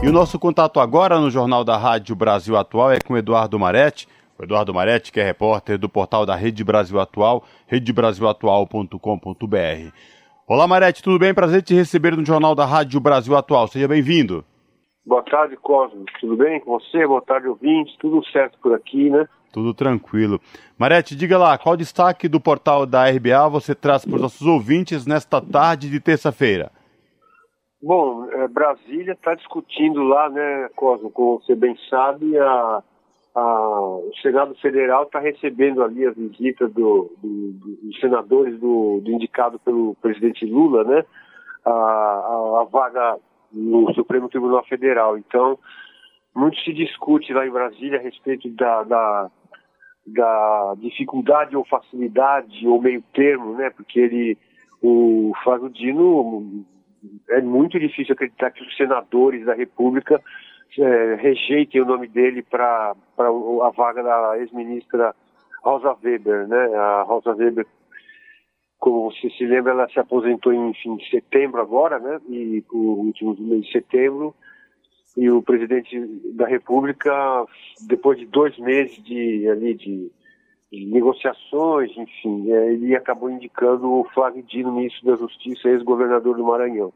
E o nosso contato agora no Jornal da Rádio Brasil Atual é com Eduardo Maretti. O Eduardo Maretti, que é repórter do portal da Rede Brasil Atual, redebrasilatual.com.br. Olá, Maretti, tudo bem? Prazer te receber no Jornal da Rádio Brasil Atual. Seja bem-vindo. Boa tarde, Cosmo. Tudo bem com você? Boa tarde, ouvintes. Tudo certo por aqui, né? Tudo tranquilo. Marete, diga lá, qual destaque do portal da RBA você traz para os nossos ouvintes nesta tarde de terça-feira? Bom, é, Brasília está discutindo lá, né, Cosmo, como você bem sabe, a, a, o Senado Federal está recebendo ali a visita do, do, do, dos senadores do, do, indicado pelo presidente Lula, né, a, a, a vaga no Supremo Tribunal Federal. Então, muito se discute lá em Brasília a respeito da, da, da dificuldade ou facilidade ou meio termo, né? Porque ele, o Flávio Dino, é muito difícil acreditar que os senadores da República é, rejeitem o nome dele para a vaga da ex-ministra Rosa Weber, né? A Rosa Weber como você se lembra, ela se aposentou em fim de setembro agora, né? E o último mês de setembro. E o presidente da República, depois de dois meses de ali de, de negociações, enfim, é, ele acabou indicando o Flávio Dino, ministro da Justiça, ex-governador do Maranhão.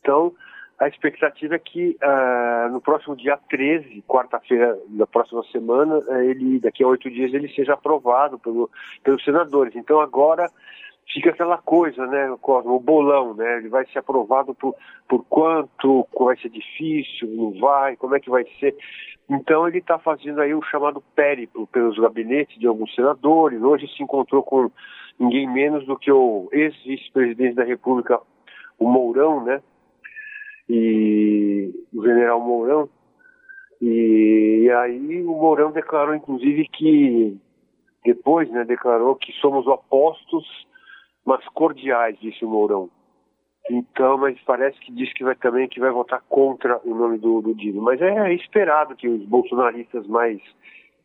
Então, a expectativa é que uh, no próximo dia 13, quarta-feira da próxima semana, uh, ele daqui a oito dias ele seja aprovado pelo, pelos senadores. Então agora fica aquela coisa, né, Cosmo, o bolão, né? Ele vai ser aprovado por, por quanto, vai ser difícil, não vai, como é que vai ser. Então ele está fazendo aí o chamado périplo pelos gabinetes de alguns senadores. Hoje se encontrou com ninguém menos do que o ex-vice-presidente da República, o Mourão, né? E o general Mourão. E, e aí o Mourão declarou, inclusive, que depois, né, declarou que somos opostos mas cordiais, disse o Mourão. Então, mas parece que diz que vai também que vai votar contra o nome do, do Dino. Mas é esperado que os bolsonaristas mais,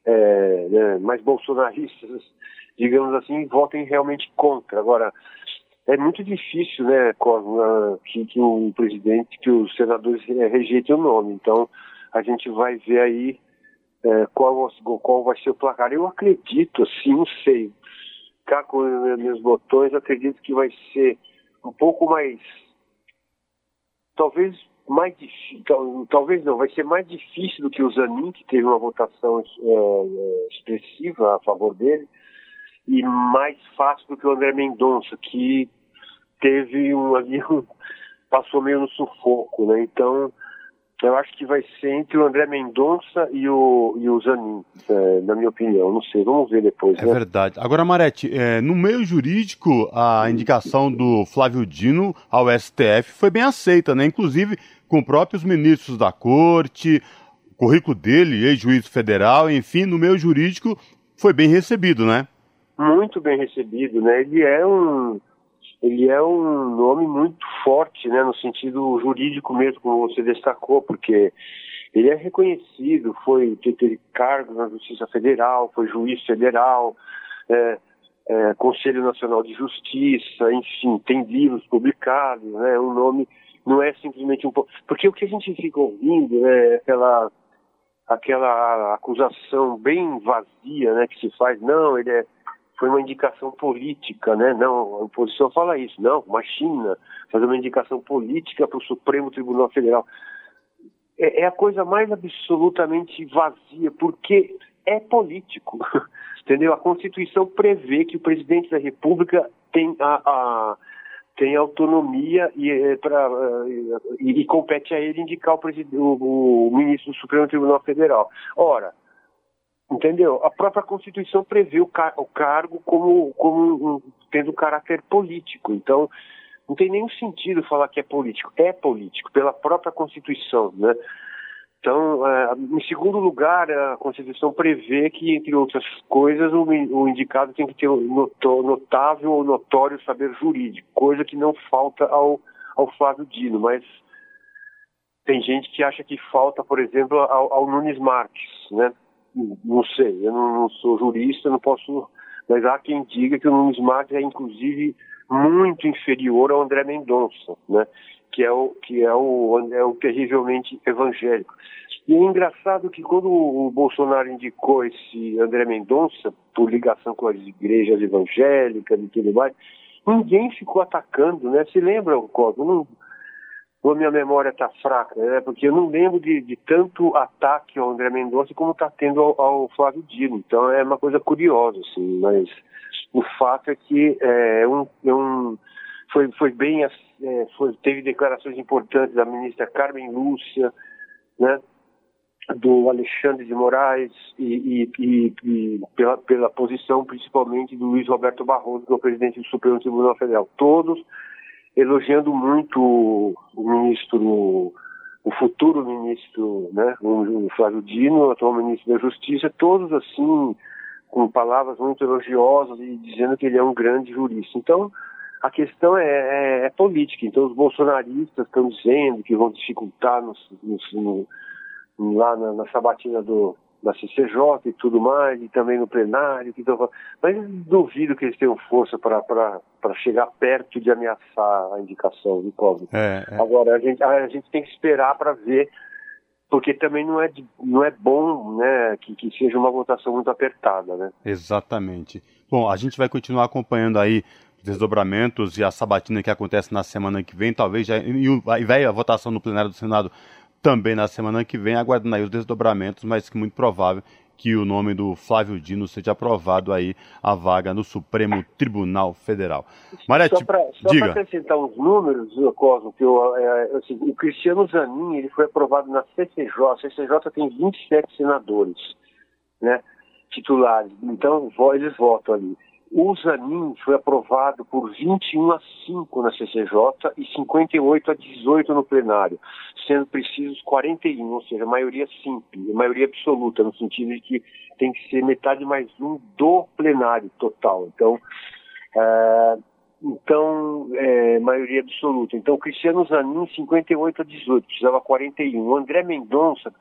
é, né, mais bolsonaristas, digamos assim, votem realmente contra. Agora, é muito difícil, né, que, que o presidente, que os senadores rejeitem o nome. Então, a gente vai ver aí é, qual, qual vai ser o placar. Eu acredito, assim, não sei, ficar com meus botões, acredito que vai ser um pouco mais. Talvez mais difícil, talvez não, vai ser mais difícil do que o Zanin, que teve uma votação é, é, expressiva a favor dele, e mais fácil do que o André Mendonça, que teve um ali, passou meio no sufoco, né? Então, eu acho que vai ser entre o André Mendonça e o, e o Zanin, é, na minha opinião. Não sei, vamos ver depois. É né? verdade. Agora, Marete, é, no meio jurídico, a indicação do Flávio Dino ao STF foi bem aceita, né? Inclusive com próprios ministros da corte, o currículo dele, ex-juiz federal, enfim, no meio jurídico foi bem recebido, né? Muito bem recebido, né? Ele é um ele é um nome muito forte, né, no sentido jurídico mesmo, como você destacou, porque ele é reconhecido, foi teve cargo na Justiça Federal, foi juiz federal, é, é, Conselho Nacional de Justiça, enfim, tem livros publicados, né, um nome não é simplesmente um porque o que a gente fica ouvindo, né, é aquela aquela acusação bem vazia, né, que se faz, não, ele é foi uma indicação política, né? Não, a oposição fala isso, não, China fazer uma indicação política para o Supremo Tribunal Federal. É, é, a coisa mais absolutamente vazia, porque é político, entendeu? A Constituição prevê que o presidente da República tem a, a tem autonomia e, é, pra, e, e, compete a ele indicar o, o, o ministro do Supremo Tribunal Federal. Ora, Entendeu? A própria Constituição prevê o, car o cargo como, como um, tendo caráter político. Então, não tem nenhum sentido falar que é político. É político, pela própria Constituição, né? Então, é, em segundo lugar, a Constituição prevê que, entre outras coisas, o, indicado tem que ter notável ou notório saber jurídico, coisa que não falta ao, ao Flávio Dino, mas tem gente que acha que falta, por exemplo, ao, ao Nunes Marques, né? Não sei, eu não, não, sou jurista, não posso, mas há quem diga que o Nunes Marques é inclusive muito inferior ao André Mendonça, né? que é o que é o, é o terrivelmente evangélico. E é engraçado que quando o Bolsonaro indicou esse André Mendonça, por ligação com as igrejas evangélicas e tudo mais, ninguém ficou atacando, né? Se lembra, Cosmo? Não, ou a minha memória está fraca, né? Porque eu não lembro de, de tanto ataque ao André Mendonça como está tendo ao, ao, Flávio Dino. Então é uma coisa curiosa, assim, mas o fato é que é um, é um foi, foi bem, é, foi, teve declarações importantes da ministra Carmen Lúcia, né? do Alexandre de Moraes e, e, e, e pela, pela, posição principalmente do Luiz Roberto Barroso, que é o presidente do Supremo Tribunal Federal. Todos elogiando muito o ministro, o futuro ministro, né, o Flávio Dino, o atual ministro da Justiça, todos assim, com palavras muito elogiosas e dizendo que ele é um grande jurista. Então, a questão é, é, é política. Então, os bolsonaristas estão dizendo que vão dificultar no, no, lá na, na sabatina do, da CCJ e tudo mais, e também no plenário, que tô... mas duvido que eles tenham força para chegar perto de ameaçar a indicação do Covid. É, é. Agora, a gente, a gente tem que esperar para ver, porque também não é, não é bom né, que, que seja uma votação muito apertada. Né? Exatamente. Bom, a gente vai continuar acompanhando aí os desdobramentos e a sabatina que acontece na semana que vem, talvez já, e vai a votação no plenário do Senado também na semana que vem, aguardando aí os desdobramentos, mas que muito provável que o nome do Flávio Dino seja aprovado aí a vaga no Supremo Tribunal Federal. Marete, só para acrescentar uns números, Cosmo, que eu, é, assim, o Cristiano Zanin ele foi aprovado na CCJ. A CCJ tem 27 senadores, né, titulares. Então eles votam ali. O Zanin foi aprovado por 21 a 5 na CCJ e 58 a 18 no plenário, sendo precisos 41, ou seja, maioria simples, maioria absoluta, no sentido de que tem que ser metade mais um do plenário total. Então, é, então é, maioria absoluta. Então, Cristiano Zanin, 58 a 18, precisava 41. O André Mendonça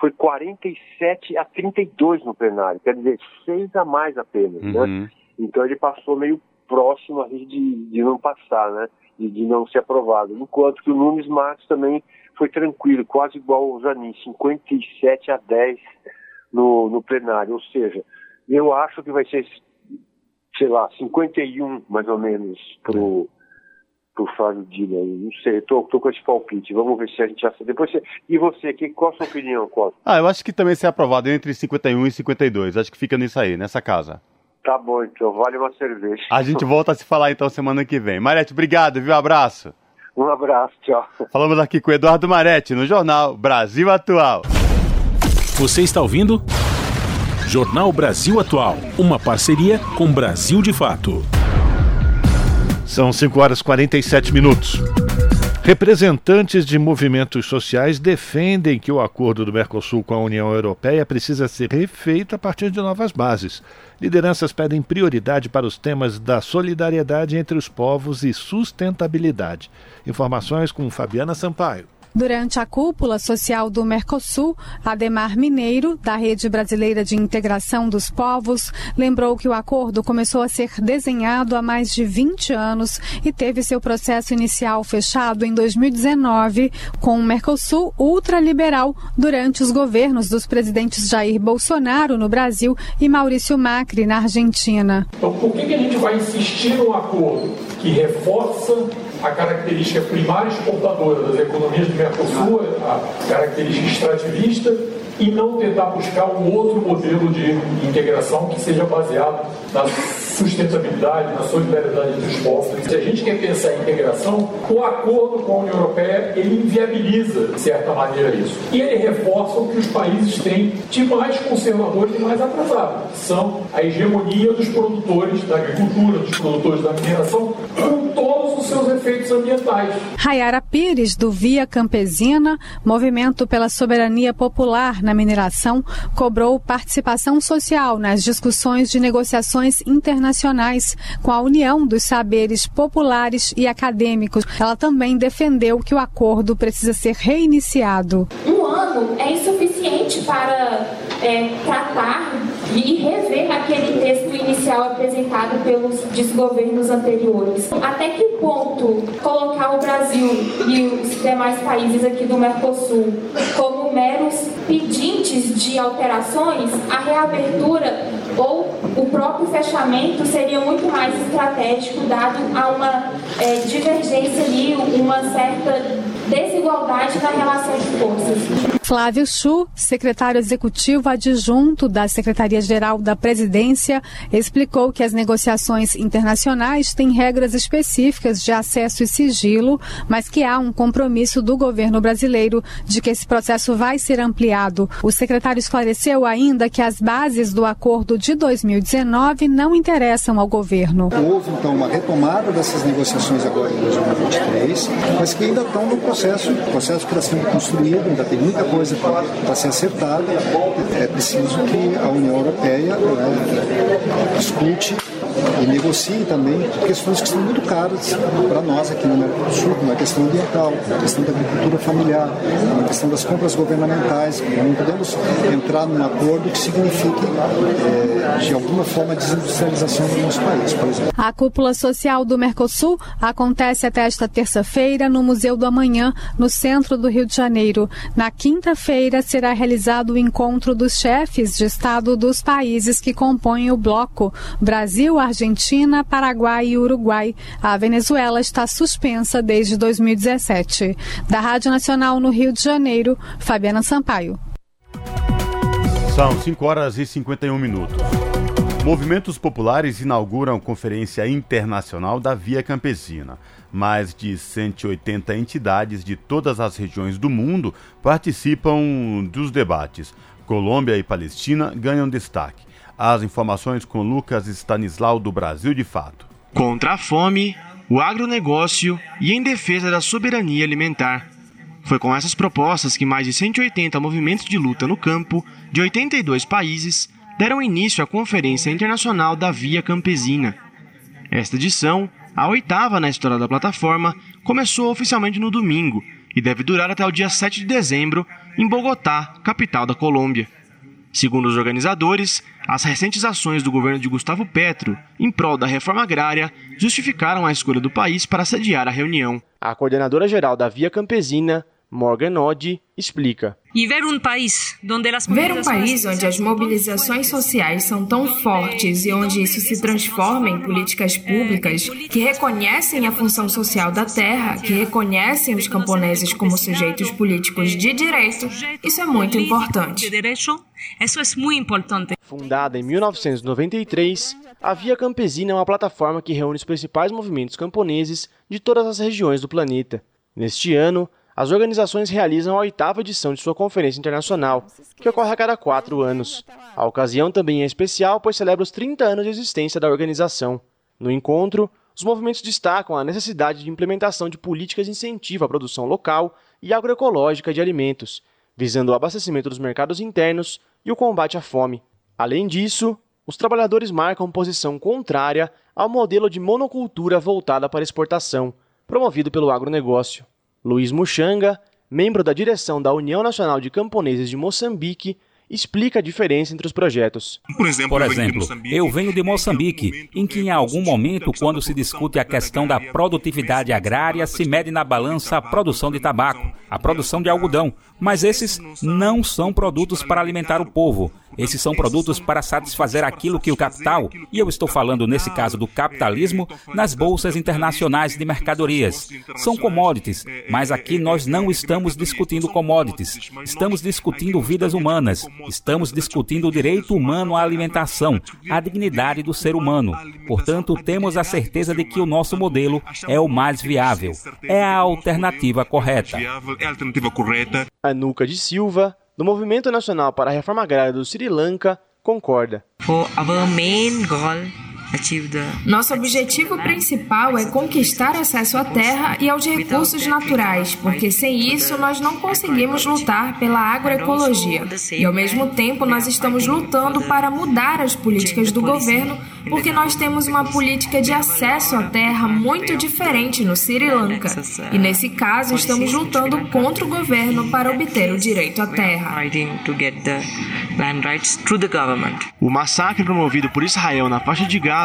foi 47 a 32 no plenário, quer dizer, seis a mais apenas, né? uhum. né? Então ele passou meio próximo de, de não passar, né? De, de não ser aprovado. Enquanto que o Nunes Marques também foi tranquilo, quase igual ao Zanin, 57 a 10 no, no plenário. Ou seja, eu acho que vai ser, sei lá, 51 mais ou menos pro, pro Flávio Dino. Não sei, tô, tô com esse palpite. Vamos ver se a gente acerta. Depois você... E você, que, qual a sua opinião, Costa? Ah, eu acho que também ser aprovado entre 51 e 52. Acho que fica nisso aí, nessa casa. Tá bom, então. Vale uma cerveja. A gente volta a se falar então semana que vem. Marete, obrigado, viu? Abraço. Um abraço, tchau. Falamos aqui com o Eduardo Marete no Jornal Brasil Atual. Você está ouvindo? Jornal Brasil Atual, uma parceria com Brasil de Fato. São 5 horas e 47 minutos. Representantes de movimentos sociais defendem que o acordo do Mercosul com a União Europeia precisa ser refeito a partir de novas bases. Lideranças pedem prioridade para os temas da solidariedade entre os povos e sustentabilidade. Informações com Fabiana Sampaio. Durante a cúpula social do Mercosul, Ademar Mineiro, da Rede Brasileira de Integração dos Povos, lembrou que o acordo começou a ser desenhado há mais de 20 anos e teve seu processo inicial fechado em 2019 com o Mercosul ultraliberal durante os governos dos presidentes Jair Bolsonaro no Brasil e Maurício Macri na Argentina. Então, por que a gente vai insistir num acordo que reforça a característica primária exportadora das economias do Mercosul, a característica extrativista, e não tentar buscar um outro modelo de integração que seja baseado na sustentabilidade, na solidariedade dos povos. Se a gente quer pensar em integração, o acordo com a União Europeia ele inviabiliza, de certa maneira, isso. E ele reforça o que os países têm de mais conservadores e mais atrasados, que são a hegemonia dos produtores da agricultura, dos produtores da mineração, com todos os seus efeitos ambientais. Rayara Pires, do Via Campesina, Movimento pela Soberania Popular na Mineração, cobrou participação social nas discussões de negociações internacionais com a União dos Saberes Populares e Acadêmicos. Ela também defendeu que o acordo precisa ser reiniciado. Um ano é insuficiente para é, tratar e rever aquele texto inicial apresentado pelos desgovernos anteriores. Até que ponto colocar o Brasil e os demais países aqui do Mercosul como meros pedintes de alterações, a reabertura ou o próprio fechamento seria muito mais estratégico, dado a uma é, divergência ali, uma certa desigualdade na relação de forças. Flávio Chu, secretário executivo adjunto da Secretaria-Geral da Presidência, explicou que as negociações internacionais têm regras específicas de acesso e sigilo, mas que há um compromisso do governo brasileiro de que esse processo vai ser ampliado. O secretário esclareceu ainda que as bases do acordo de 2019 não interessam ao governo. Houve então uma retomada dessas negociações agora em 2023, mas que ainda estão no processo, processo que está sendo construído, ainda tem muita coisa para ser acertada, é preciso que a União Europeia né, discute e negocie também questões que são muito caras para nós aqui no Mercosul, como a questão ambiental, a questão da agricultura familiar, a questão das compras governamentais. Não podemos entrar num acordo que signifique, é, de alguma forma, a desindustrialização do nosso país, por exemplo. A cúpula social do Mercosul acontece até esta terça-feira no Museu do Amanhã, no centro do Rio de Janeiro. Na quinta-feira será realizado o encontro dos chefes de Estado dos países que compõem o bloco Brasil, Argentina, Paraguai e Uruguai. A Venezuela está suspensa desde 2017. Da Rádio Nacional no Rio de Janeiro, Fabiana Sampaio. São 5 horas e 51 minutos. Movimentos populares inauguram Conferência Internacional da Via Campesina. Mais de 180 entidades de todas as regiões do mundo participam dos debates. Colômbia e Palestina ganham destaque. As informações com Lucas Stanislau do Brasil de Fato. Contra a fome, o agronegócio e em defesa da soberania alimentar. Foi com essas propostas que mais de 180 movimentos de luta no campo, de 82 países, deram início à Conferência Internacional da Via Campesina. Esta edição, a oitava na história da plataforma, começou oficialmente no domingo e deve durar até o dia 7 de dezembro, em Bogotá, capital da Colômbia. Segundo os organizadores, as recentes ações do governo de Gustavo Petro em prol da reforma agrária justificaram a escolha do país para sediar a reunião. A coordenadora geral da Via Campesina, Morgan Odd, explica. E ver um país ver um país onde as mobilizações sociais são tão fortes e onde isso se transforma em políticas públicas que reconhecem a função social da terra, que reconhecem os camponeses como sujeitos políticos de direito, isso é muito importante. Isso é muito importante. Fundada em 1993, a Via Campesina é uma plataforma que reúne os principais movimentos camponeses de todas as regiões do planeta. Neste ano, as organizações realizam a oitava edição de sua conferência internacional, que ocorre a cada quatro anos. A ocasião também é especial, pois celebra os 30 anos de existência da organização. No encontro, os movimentos destacam a necessidade de implementação de políticas de incentivo à produção local e agroecológica de alimentos, visando o abastecimento dos mercados internos e o combate à fome. Além disso, os trabalhadores marcam posição contrária ao modelo de monocultura voltada para exportação, promovido pelo agronegócio. Luiz Muxanga, membro da direção da União Nacional de Camponeses de Moçambique, explica a diferença entre os projetos. Por exemplo, Por exemplo eu venho de Moçambique, em que em algum momento, quando se discute a questão da produtividade agrária, se mede na balança a produção de tabaco, a produção de algodão, mas esses não são produtos para alimentar o povo. Esses são produtos para satisfazer aquilo que o capital, e eu estou falando nesse caso do capitalismo, nas bolsas internacionais de mercadorias. São commodities, mas aqui nós não estamos discutindo commodities. Estamos discutindo vidas humanas. Estamos discutindo o direito humano à alimentação, a dignidade do ser humano. Portanto, temos a certeza de que o nosso modelo é o mais viável. É a alternativa correta. Anuca de Silva, do Movimento Nacional para a Reforma Agrária do Sri Lanka, concorda. Nosso objetivo principal é conquistar acesso à terra e aos recursos naturais, porque sem isso nós não conseguimos lutar pela agroecologia. E ao mesmo tempo nós estamos lutando para mudar as políticas do governo porque nós temos uma política de acesso à terra muito diferente no Sri Lanka. E nesse caso, estamos lutando contra o governo para obter o direito à terra. O massacre promovido por Israel na faixa de Gaza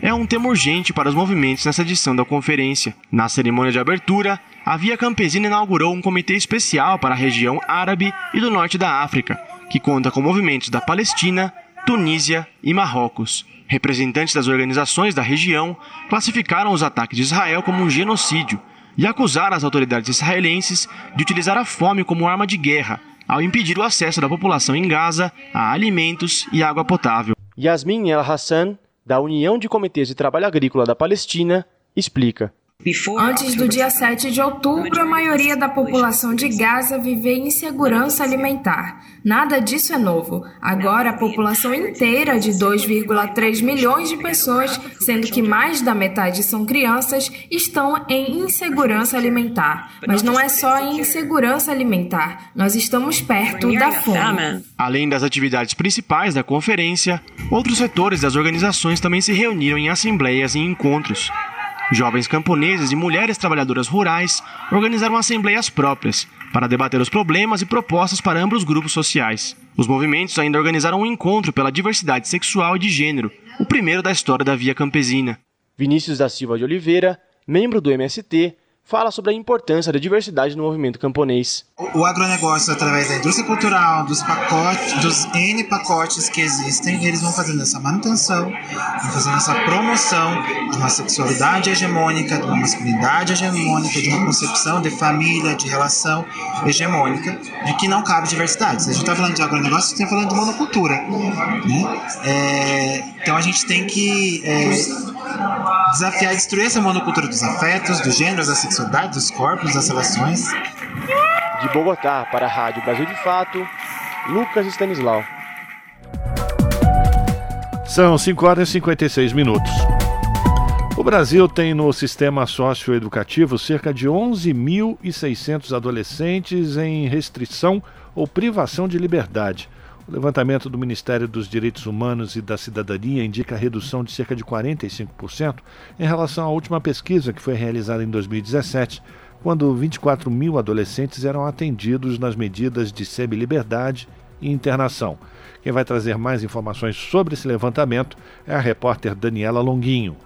é um tema urgente para os movimentos nessa edição da conferência. Na cerimônia de abertura, a Via Campesina inaugurou um comitê especial para a região árabe e do norte da África, que conta com movimentos da Palestina, Tunísia e Marrocos. Representantes das organizações da região classificaram os ataques de Israel como um genocídio e acusaram as autoridades israelenses de utilizar a fome como arma de guerra ao impedir o acesso da população em Gaza a alimentos e água potável. Yasmin El Hassan, da União de Comitês de Trabalho Agrícola da Palestina, explica. Antes do dia 7 de outubro, a maioria da população de Gaza vivia em insegurança alimentar. Nada disso é novo. Agora, a população inteira de 2,3 milhões de pessoas, sendo que mais da metade são crianças, estão em insegurança alimentar. Mas não é só em insegurança alimentar. Nós estamos perto da fome. Além das atividades principais da conferência, outros setores das organizações também se reuniram em assembleias e encontros. Jovens camponeses e mulheres trabalhadoras rurais organizaram assembleias próprias para debater os problemas e propostas para ambos os grupos sociais. Os movimentos ainda organizaram um encontro pela diversidade sexual e de gênero, o primeiro da história da Via Campesina. Vinícius da Silva de Oliveira, membro do MST, fala sobre a importância da diversidade no movimento camponês. O agronegócio, através da indústria cultural, dos pacotes, dos N pacotes que existem, eles vão fazendo essa manutenção, vão fazendo essa promoção de uma sexualidade hegemônica, de uma masculinidade hegemônica, de uma concepção de família, de relação hegemônica, de que não cabe diversidade. Se a gente está falando de agronegócio, a gente está falando de monocultura. Né? É, então a gente tem que é, desafiar destruir essa monocultura dos afetos, dos gêneros, da sexualidade, dos corpos, das relações. De Bogotá para a Rádio Brasil de Fato, Lucas Stanislau. São 5 horas e 56 minutos. O Brasil tem no sistema socioeducativo cerca de 11.600 adolescentes em restrição ou privação de liberdade. O levantamento do Ministério dos Direitos Humanos e da Cidadania indica redução de cerca de 45% em relação à última pesquisa que foi realizada em 2017, quando 24 mil adolescentes eram atendidos nas medidas de semi-liberdade e internação. Quem vai trazer mais informações sobre esse levantamento é a repórter Daniela Longuinho.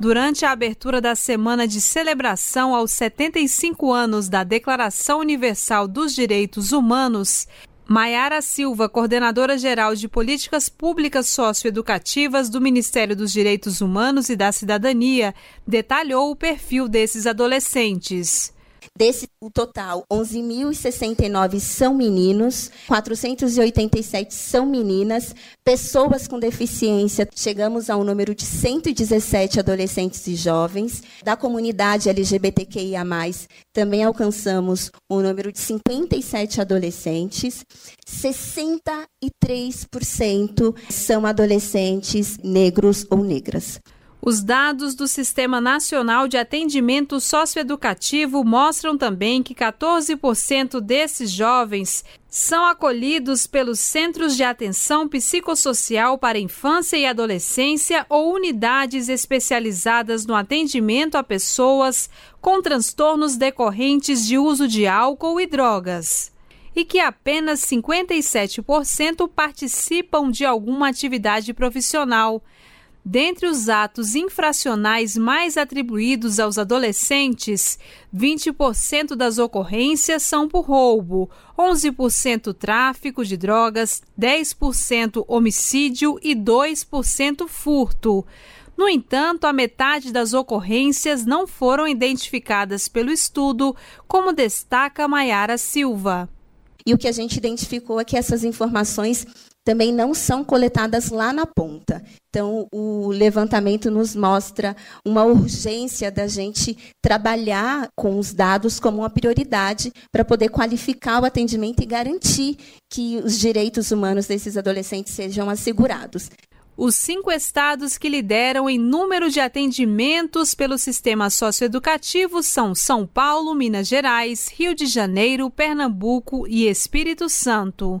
Durante a abertura da semana de celebração aos 75 anos da Declaração Universal dos Direitos Humanos, Maiara Silva, coordenadora geral de políticas públicas socioeducativas do Ministério dos Direitos Humanos e da Cidadania, detalhou o perfil desses adolescentes. Desse o total, 11.069 são meninos, 487 são meninas, pessoas com deficiência, chegamos a um número de 117 adolescentes e jovens. Da comunidade LGBTQIA+, também alcançamos um número de 57 adolescentes. 63% são adolescentes negros ou negras. Os dados do Sistema Nacional de Atendimento Socioeducativo mostram também que 14% desses jovens são acolhidos pelos Centros de Atenção Psicossocial para Infância e Adolescência ou unidades especializadas no atendimento a pessoas com transtornos decorrentes de uso de álcool e drogas. E que apenas 57% participam de alguma atividade profissional Dentre os atos infracionais mais atribuídos aos adolescentes, 20% das ocorrências são por roubo, 11% tráfico de drogas, 10% homicídio e 2% furto. No entanto, a metade das ocorrências não foram identificadas pelo estudo, como destaca Maiara Silva. E o que a gente identificou é que essas informações também não são coletadas lá na ponta. Então, o levantamento nos mostra uma urgência da gente trabalhar com os dados como uma prioridade para poder qualificar o atendimento e garantir que os direitos humanos desses adolescentes sejam assegurados. Os cinco estados que lideram em número de atendimentos pelo sistema socioeducativo são São Paulo, Minas Gerais, Rio de Janeiro, Pernambuco e Espírito Santo.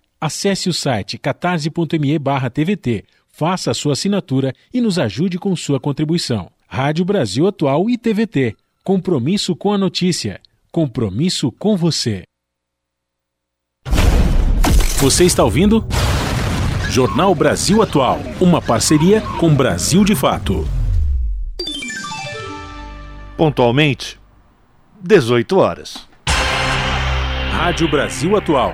Acesse o site catarse.me/tvt faça a sua assinatura e nos ajude com sua contribuição. Rádio Brasil Atual e TVT. Compromisso com a notícia. Compromisso com você. Você está ouvindo? Jornal Brasil Atual, uma parceria com Brasil de Fato. Pontualmente, 18 horas. Rádio Brasil Atual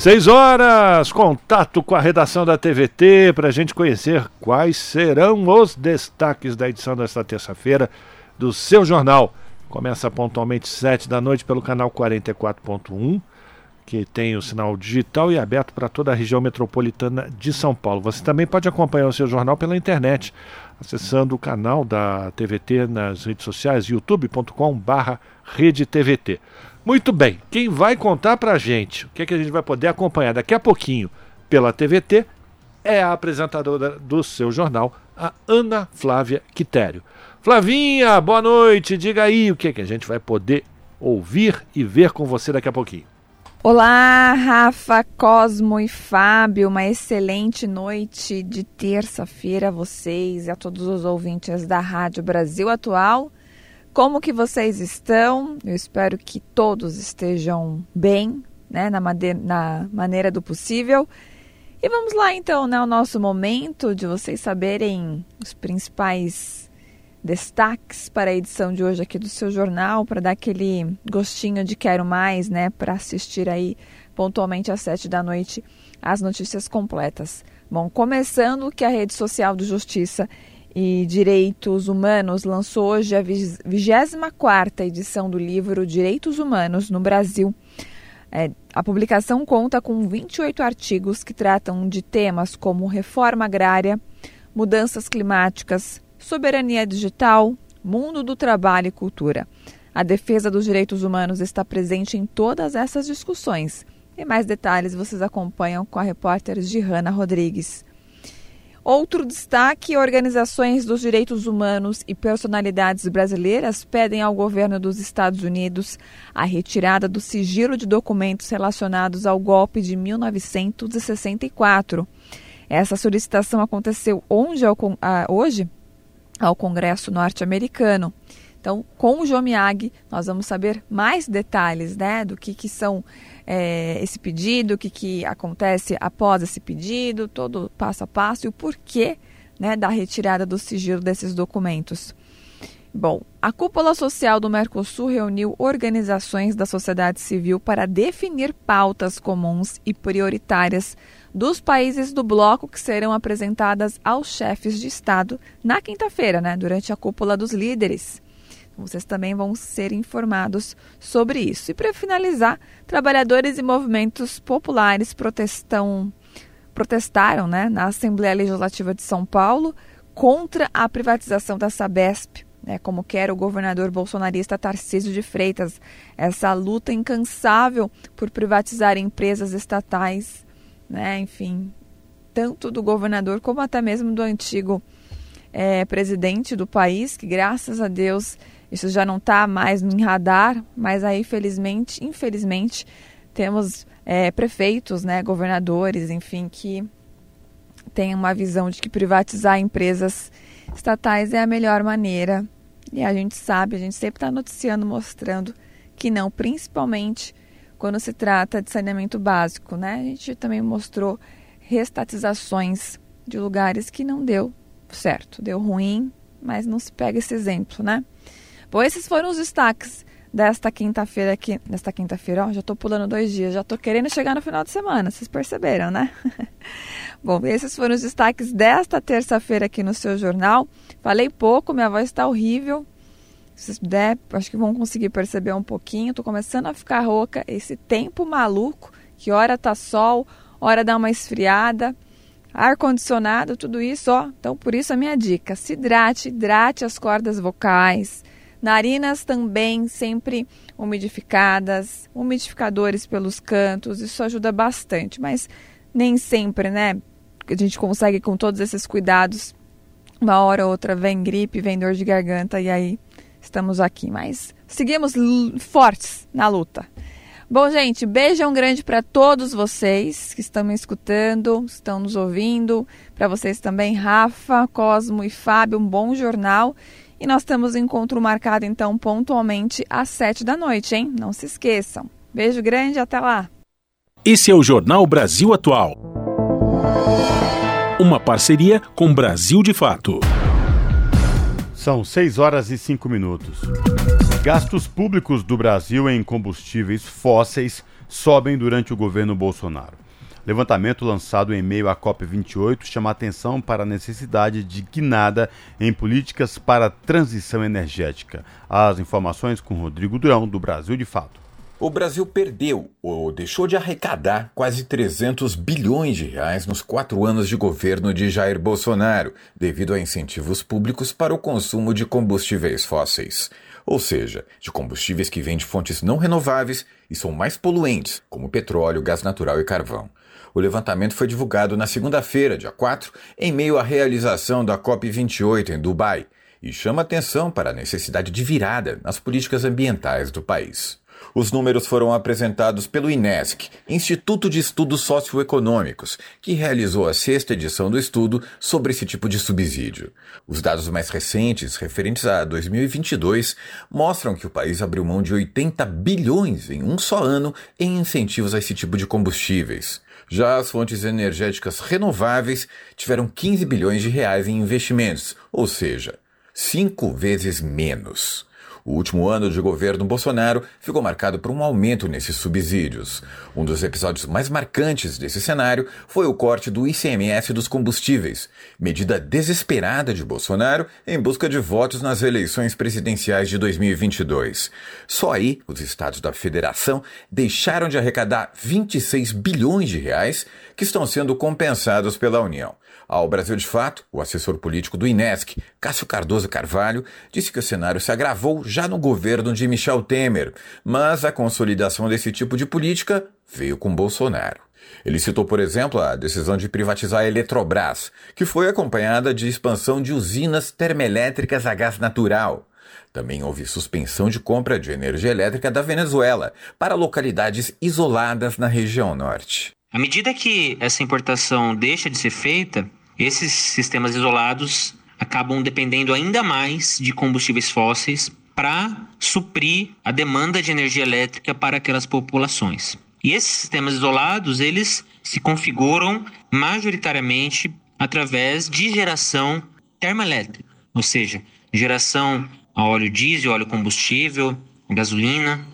Seis horas, contato com a redação da TVT para a gente conhecer quais serão os destaques da edição desta terça-feira do seu jornal. Começa pontualmente sete da noite pelo canal 44.1, que tem o sinal digital e é aberto para toda a região metropolitana de São Paulo. Você também pode acompanhar o seu jornal pela internet, acessando o canal da TVT nas redes sociais, youtube.com/redetvt. Muito bem, quem vai contar pra gente o que, é que a gente vai poder acompanhar daqui a pouquinho pela TVT é a apresentadora do seu jornal, a Ana Flávia Quitério. Flavinha, boa noite, diga aí o que, é que a gente vai poder ouvir e ver com você daqui a pouquinho. Olá, Rafa, Cosmo e Fábio, uma excelente noite de terça-feira a vocês e a todos os ouvintes da Rádio Brasil Atual. Como que vocês estão? Eu espero que todos estejam bem, né, na, na maneira do possível. E vamos lá então, né, o nosso momento de vocês saberem os principais destaques para a edição de hoje aqui do seu jornal, para dar aquele gostinho de quero mais, né, para assistir aí pontualmente às sete da noite as notícias completas. Bom, começando que a rede social do Justiça e Direitos Humanos lançou hoje a 24ª edição do livro Direitos Humanos no Brasil. É, a publicação conta com 28 artigos que tratam de temas como reforma agrária, mudanças climáticas, soberania digital, mundo do trabalho e cultura. A defesa dos direitos humanos está presente em todas essas discussões. E mais detalhes vocês acompanham com a repórter Gihanna Rodrigues. Outro destaque: organizações dos direitos humanos e personalidades brasileiras pedem ao governo dos Estados Unidos a retirada do sigilo de documentos relacionados ao golpe de 1964. Essa solicitação aconteceu onde, hoje ao Congresso norte-americano. Então, com o Jomiag, nós vamos saber mais detalhes né, do que, que são é, esse pedido, o que, que acontece após esse pedido, todo passo a passo e o porquê né, da retirada do sigilo desses documentos. Bom, a cúpula social do Mercosul reuniu organizações da sociedade civil para definir pautas comuns e prioritárias dos países do bloco que serão apresentadas aos chefes de Estado na quinta-feira, né, durante a cúpula dos líderes. Vocês também vão ser informados sobre isso. E para finalizar, trabalhadores e movimentos populares protestam, protestaram né, na Assembleia Legislativa de São Paulo contra a privatização da Sabesp, né, como quer o governador bolsonarista Tarcísio de Freitas. Essa luta incansável por privatizar empresas estatais, né, enfim, tanto do governador como até mesmo do antigo é, presidente do país, que graças a Deus isso já não está mais em radar, mas aí felizmente, infelizmente, temos é, prefeitos, né, governadores, enfim, que têm uma visão de que privatizar empresas estatais é a melhor maneira. E a gente sabe, a gente sempre está noticiando, mostrando que não, principalmente quando se trata de saneamento básico, né? A gente também mostrou restatizações de lugares que não deu certo, deu ruim, mas não se pega esse exemplo, né? Bom, esses foram os destaques desta quinta-feira aqui. Nesta quinta-feira, ó, já tô pulando dois dias, já tô querendo chegar no final de semana, vocês perceberam, né? Bom, esses foram os destaques desta terça-feira aqui no seu jornal. Falei pouco, minha voz está horrível. Se vocês puder, acho que vão conseguir perceber um pouquinho. Tô começando a ficar rouca. Esse tempo maluco, que hora tá sol, hora dá uma esfriada ar-condicionado, tudo isso, ó. Então, por isso a minha dica: se hidrate, hidrate as cordas vocais. Narinas também sempre umidificadas, umidificadores pelos cantos, isso ajuda bastante, mas nem sempre, né? A gente consegue com todos esses cuidados. Uma hora ou outra vem gripe, vem dor de garganta e aí estamos aqui, mas seguimos fortes na luta. Bom, gente, beijão grande para todos vocês que estão me escutando, estão nos ouvindo. Para vocês também, Rafa, Cosmo e Fábio, um bom jornal. E nós temos encontro marcado, então, pontualmente às sete da noite, hein? Não se esqueçam. Beijo grande, até lá. Esse é o Jornal Brasil Atual. Uma parceria com Brasil de Fato. São 6 horas e 5 minutos. Gastos públicos do Brasil em combustíveis fósseis sobem durante o governo Bolsonaro. Levantamento lançado em meio à COP28 chama atenção para a necessidade de guinada em políticas para a transição energética. As informações com Rodrigo Durão, do Brasil de Fato. O Brasil perdeu ou deixou de arrecadar quase 300 bilhões de reais nos quatro anos de governo de Jair Bolsonaro, devido a incentivos públicos para o consumo de combustíveis fósseis ou seja, de combustíveis que vêm de fontes não renováveis e são mais poluentes, como petróleo, gás natural e carvão. O levantamento foi divulgado na segunda-feira, dia 4, em meio à realização da COP28 em Dubai, e chama atenção para a necessidade de virada nas políticas ambientais do país. Os números foram apresentados pelo INESC, Instituto de Estudos Socioeconômicos, que realizou a sexta edição do estudo sobre esse tipo de subsídio. Os dados mais recentes, referentes a 2022, mostram que o país abriu mão de 80 bilhões em um só ano em incentivos a esse tipo de combustíveis. Já as fontes energéticas renováveis tiveram 15 bilhões de reais em investimentos, ou seja, cinco vezes menos. O último ano de governo Bolsonaro ficou marcado por um aumento nesses subsídios. Um dos episódios mais marcantes desse cenário foi o corte do ICMS dos combustíveis, medida desesperada de Bolsonaro em busca de votos nas eleições presidenciais de 2022. Só aí, os estados da federação deixaram de arrecadar 26 bilhões de reais que estão sendo compensados pela União. Ao Brasil de Fato, o assessor político do INESC, Cássio Cardoso Carvalho, disse que o cenário se agravou já no governo de Michel Temer, mas a consolidação desse tipo de política veio com Bolsonaro. Ele citou, por exemplo, a decisão de privatizar a Eletrobras, que foi acompanhada de expansão de usinas termoelétricas a gás natural. Também houve suspensão de compra de energia elétrica da Venezuela para localidades isoladas na região norte. À medida que essa importação deixa de ser feita, esses sistemas isolados acabam dependendo ainda mais de combustíveis fósseis para suprir a demanda de energia elétrica para aquelas populações. E esses sistemas isolados, eles se configuram majoritariamente através de geração termoelétrica, ou seja, geração a óleo diesel, óleo combustível, gasolina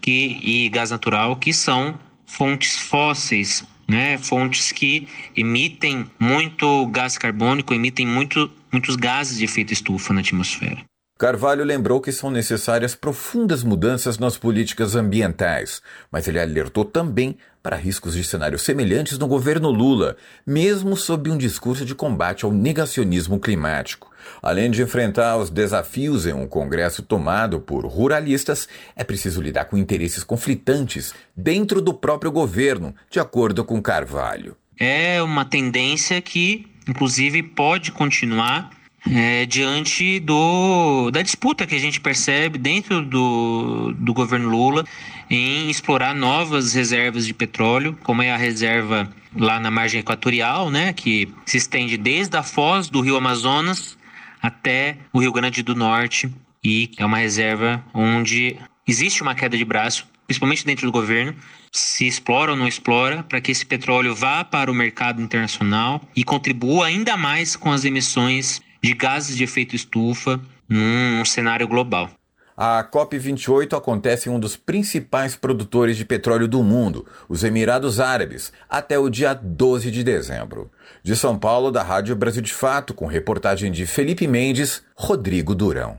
que, e gás natural, que são fontes fósseis né, fontes que emitem muito gás carbônico, emitem muito, muitos gases de efeito estufa na atmosfera. Carvalho lembrou que são necessárias profundas mudanças nas políticas ambientais, mas ele alertou também para riscos de cenários semelhantes no governo Lula, mesmo sob um discurso de combate ao negacionismo climático. Além de enfrentar os desafios em um Congresso tomado por ruralistas, é preciso lidar com interesses conflitantes dentro do próprio governo, de acordo com Carvalho. É uma tendência que, inclusive, pode continuar é, diante do, da disputa que a gente percebe dentro do, do governo Lula em explorar novas reservas de petróleo, como é a reserva lá na margem equatorial, né, que se estende desde a foz do rio Amazonas até o Rio Grande do Norte e é uma reserva onde existe uma queda de braço, principalmente dentro do governo, se explora ou não explora, para que esse petróleo vá para o mercado internacional e contribua ainda mais com as emissões de gases de efeito estufa num cenário global. A COP28 acontece em um dos principais produtores de petróleo do mundo, os Emirados Árabes, até o dia 12 de dezembro. De São Paulo, da Rádio Brasil de Fato, com reportagem de Felipe Mendes, Rodrigo Durão.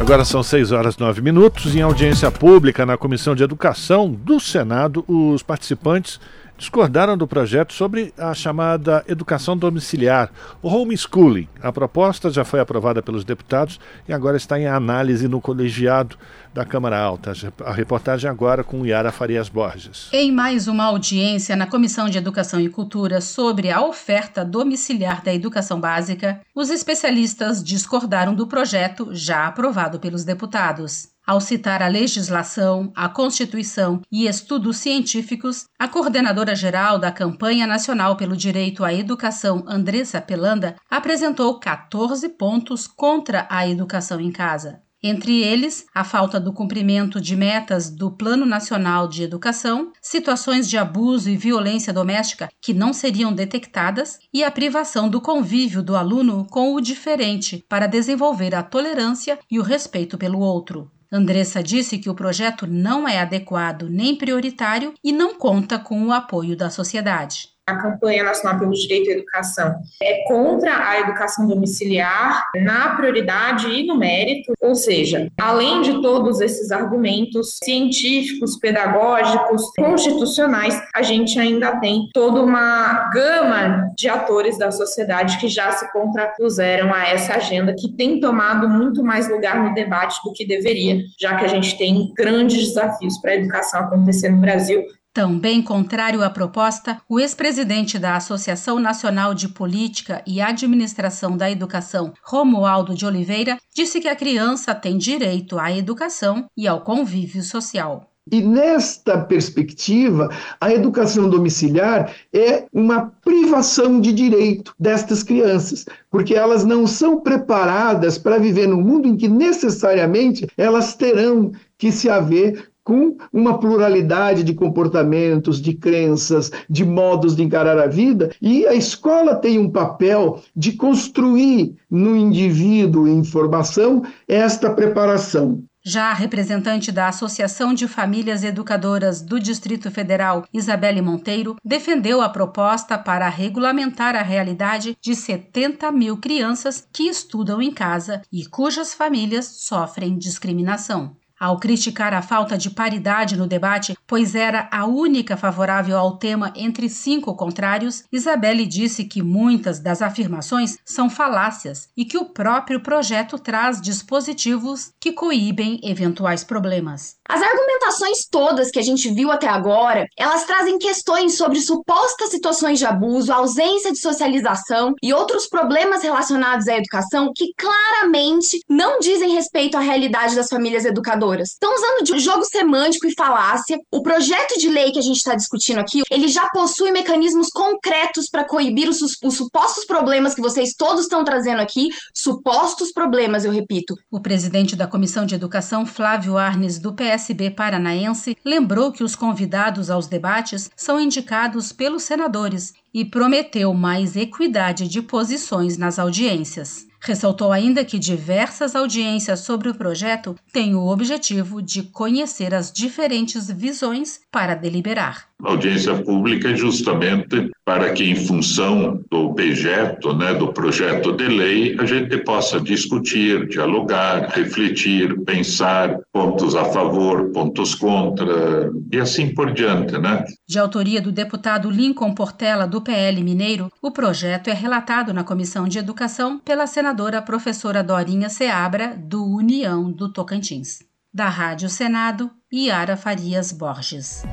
Agora são 6 horas e 9 minutos. Em audiência pública na Comissão de Educação do Senado, os participantes discordaram do projeto sobre a chamada educação domiciliar, o homeschooling. A proposta já foi aprovada pelos deputados e agora está em análise no colegiado da Câmara Alta. A reportagem agora com Yara Farias Borges. Em mais uma audiência na Comissão de Educação e Cultura sobre a oferta domiciliar da educação básica, os especialistas discordaram do projeto já aprovado pelos deputados. Ao citar a legislação, a Constituição e estudos científicos, a coordenadora geral da Campanha Nacional pelo Direito à Educação, Andressa Pelanda, apresentou 14 pontos contra a educação em casa. Entre eles, a falta do cumprimento de metas do Plano Nacional de Educação, situações de abuso e violência doméstica que não seriam detectadas e a privação do convívio do aluno com o diferente para desenvolver a tolerância e o respeito pelo outro. Andressa disse que o projeto não é adequado nem prioritário e não conta com o apoio da sociedade a campanha nacional pelo direito à educação é contra a educação domiciliar na prioridade e no mérito, ou seja, além de todos esses argumentos científicos, pedagógicos, constitucionais, a gente ainda tem toda uma gama de atores da sociedade que já se contrapuseram a essa agenda que tem tomado muito mais lugar no debate do que deveria, já que a gente tem grandes desafios para a educação acontecer no Brasil também contrário à proposta, o ex-presidente da Associação Nacional de Política e Administração da Educação, Romualdo de Oliveira, disse que a criança tem direito à educação e ao convívio social. E nesta perspectiva, a educação domiciliar é uma privação de direito destas crianças, porque elas não são preparadas para viver num mundo em que necessariamente elas terão que se haver com uma pluralidade de comportamentos, de crenças, de modos de encarar a vida, e a escola tem um papel de construir no indivíduo em formação esta preparação. Já a representante da Associação de Famílias Educadoras do Distrito Federal, Isabelle Monteiro, defendeu a proposta para regulamentar a realidade de 70 mil crianças que estudam em casa e cujas famílias sofrem discriminação ao criticar a falta de paridade no debate, pois era a única favorável ao tema entre cinco contrários, Isabelle disse que muitas das afirmações são falácias e que o próprio projeto traz dispositivos que coíbem eventuais problemas. As argumentações todas que a gente viu até agora, elas trazem questões sobre supostas situações de abuso, ausência de socialização e outros problemas relacionados à educação que claramente não dizem respeito à realidade das famílias educadoras Estão usando de jogo semântico e falácia. O projeto de lei que a gente está discutindo aqui, ele já possui mecanismos concretos para coibir os, os supostos problemas que vocês todos estão trazendo aqui. Supostos problemas, eu repito. O presidente da Comissão de Educação, Flávio Arnes, do PSB paranaense, lembrou que os convidados aos debates são indicados pelos senadores e prometeu mais equidade de posições nas audiências. Ressaltou ainda que diversas audiências sobre o projeto têm o objetivo de conhecer as diferentes visões para deliberar. A audiência pública é justamente para que, em função do objeto, né, do projeto de lei, a gente possa discutir, dialogar, refletir, pensar pontos a favor, pontos contra e assim por diante, né? De autoria do deputado Lincoln Portela do PL Mineiro, o projeto é relatado na Comissão de Educação pela senadora professora Dorinha Seabra do União do Tocantins. Da Rádio Senado, Yara Farias Borges.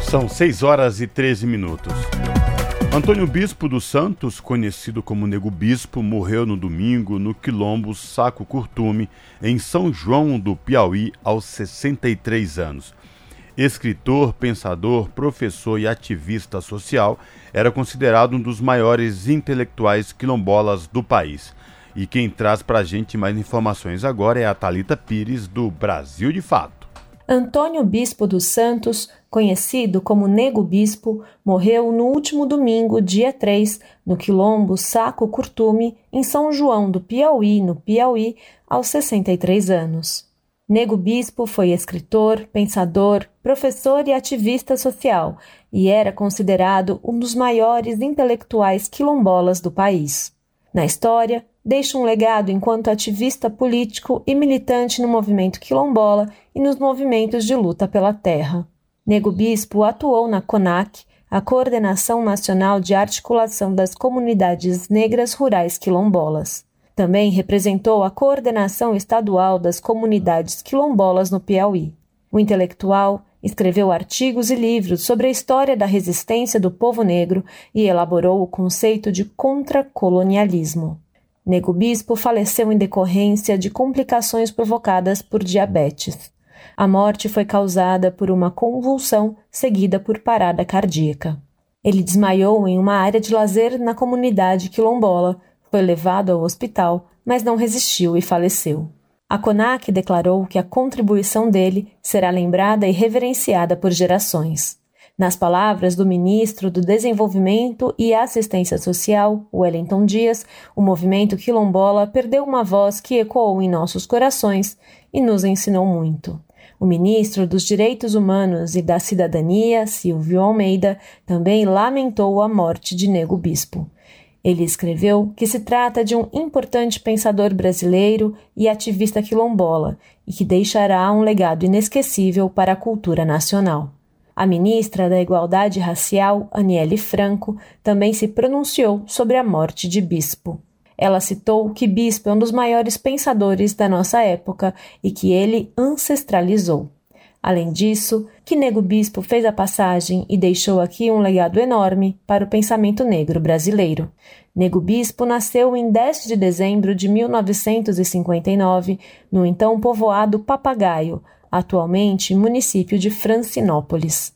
São 6 horas e 13 minutos. Antônio Bispo dos Santos, conhecido como Nego Bispo, morreu no domingo no quilombo Saco Curtume, em São João do Piauí, aos 63 anos. Escritor, pensador, professor e ativista social, era considerado um dos maiores intelectuais quilombolas do país. E quem traz para a gente mais informações agora é a Talita Pires, do Brasil de Fato. Antônio Bispo dos Santos, conhecido como Nego Bispo, morreu no último domingo, dia 3, no quilombo Saco Curtume, em São João do Piauí, no Piauí, aos 63 anos. Nego Bispo foi escritor, pensador, professor e ativista social e era considerado um dos maiores intelectuais quilombolas do país. Na história, deixa um legado enquanto ativista político e militante no movimento quilombola e nos movimentos de luta pela terra. Nego Bispo atuou na CONAC, a Coordenação Nacional de Articulação das Comunidades Negras Rurais Quilombolas. Também representou a Coordenação Estadual das Comunidades Quilombolas no Piauí. O intelectual escreveu artigos e livros sobre a história da resistência do povo negro e elaborou o conceito de contracolonialismo. Nego Bispo faleceu em decorrência de complicações provocadas por diabetes. A morte foi causada por uma convulsão seguida por parada cardíaca. Ele desmaiou em uma área de lazer na comunidade quilombola, foi levado ao hospital, mas não resistiu e faleceu. A CONAC declarou que a contribuição dele será lembrada e reverenciada por gerações. Nas palavras do ministro do Desenvolvimento e Assistência Social, Wellington Dias, o movimento quilombola perdeu uma voz que ecoou em nossos corações e nos ensinou muito. O ministro dos Direitos Humanos e da Cidadania, Silvio Almeida, também lamentou a morte de Nego Bispo. Ele escreveu que se trata de um importante pensador brasileiro e ativista quilombola e que deixará um legado inesquecível para a cultura nacional. A ministra da Igualdade Racial, Aniele Franco, também se pronunciou sobre a morte de Bispo. Ela citou que Bispo é um dos maiores pensadores da nossa época e que ele ancestralizou. Além disso, que Nego Bispo fez a passagem e deixou aqui um legado enorme para o pensamento negro brasileiro. Nego Bispo nasceu em 10 de dezembro de 1959 no então povoado Papagaio, atualmente município de Francinópolis.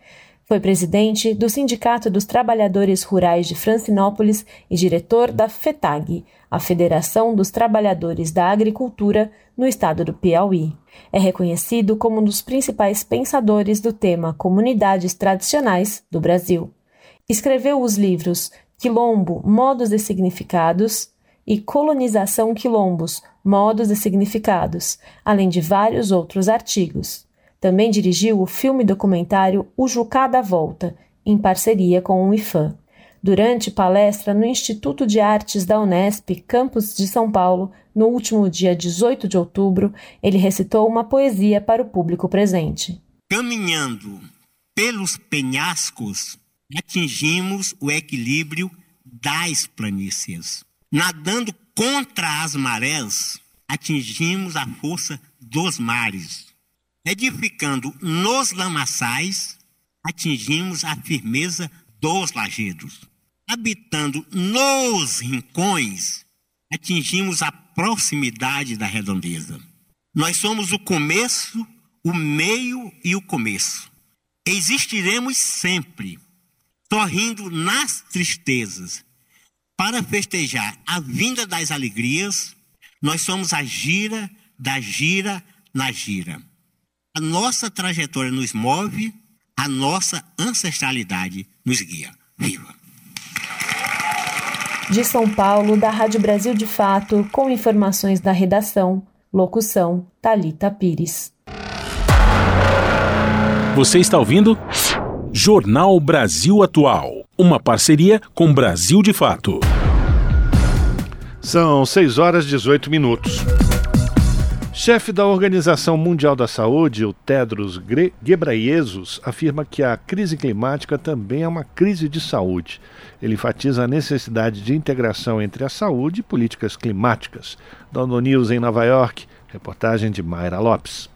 Foi presidente do Sindicato dos Trabalhadores Rurais de Francinópolis e diretor da FETAG, a Federação dos Trabalhadores da Agricultura, no estado do Piauí. É reconhecido como um dos principais pensadores do tema comunidades tradicionais do Brasil. Escreveu os livros Quilombo, Modos e Significados e Colonização Quilombos, Modos e Significados, além de vários outros artigos. Também dirigiu o filme documentário O Jucá da Volta, em parceria com o IFAM. Durante palestra no Instituto de Artes da Unesp, campus de São Paulo, no último dia 18 de outubro, ele recitou uma poesia para o público presente. Caminhando pelos penhascos, atingimos o equilíbrio das planícies. Nadando contra as marés, atingimos a força dos mares. Edificando nos lamaçais, atingimos a firmeza dos lajedos. Habitando nos rincões, atingimos a proximidade da redondeza. Nós somos o começo, o meio e o começo. Existiremos sempre, sorrindo nas tristezas, para festejar a vinda das alegrias, nós somos a gira da gira na gira. A nossa trajetória nos move, a nossa ancestralidade nos guia. Viva! De São Paulo, da Rádio Brasil de Fato, com informações da redação, locução Talita Pires. Você está ouvindo? Jornal Brasil Atual. Uma parceria com Brasil de Fato. São 6 horas e 18 minutos. Chefe da Organização Mundial da Saúde, o Tedros Ghebreyesus, afirma que a crise climática também é uma crise de saúde. Ele enfatiza a necessidade de integração entre a saúde e políticas climáticas. Dono News em Nova York, reportagem de Mayra Lopes.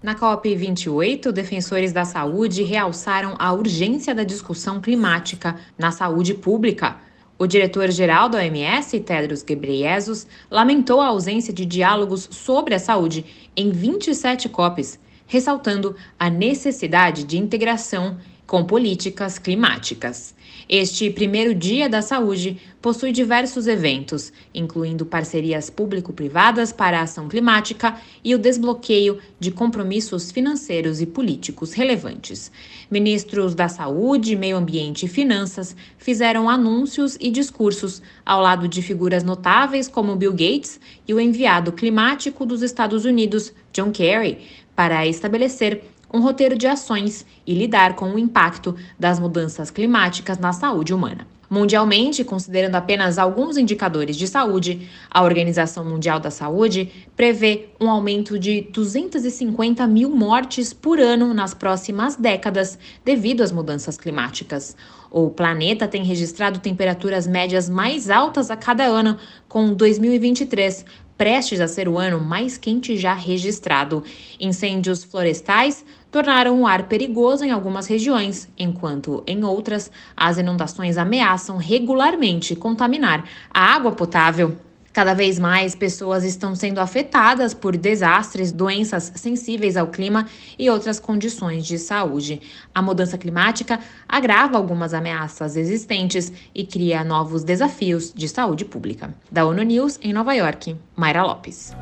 Na COP28, defensores da saúde realçaram a urgência da discussão climática na saúde pública. O diretor-geral da OMS, Tedros Ghebreyesus, lamentou a ausência de diálogos sobre a saúde em 27 COPs, ressaltando a necessidade de integração com políticas climáticas. Este primeiro Dia da Saúde possui diversos eventos, incluindo parcerias público-privadas para a ação climática e o desbloqueio de compromissos financeiros e políticos relevantes. Ministros da Saúde, Meio Ambiente e Finanças fizeram anúncios e discursos ao lado de figuras notáveis como Bill Gates e o enviado climático dos Estados Unidos, John Kerry, para estabelecer um roteiro de ações e lidar com o impacto das mudanças climáticas na saúde humana. Mundialmente, considerando apenas alguns indicadores de saúde, a Organização Mundial da Saúde prevê um aumento de 250 mil mortes por ano nas próximas décadas devido às mudanças climáticas. O planeta tem registrado temperaturas médias mais altas a cada ano, com 2023 prestes a ser o ano mais quente já registrado. Incêndios florestais tornaram o ar perigoso em algumas regiões, enquanto em outras as inundações ameaçam regularmente contaminar a água potável. Cada vez mais pessoas estão sendo afetadas por desastres, doenças sensíveis ao clima e outras condições de saúde. A mudança climática agrava algumas ameaças existentes e cria novos desafios de saúde pública. Da ONU News, em Nova York, Mayra Lopes.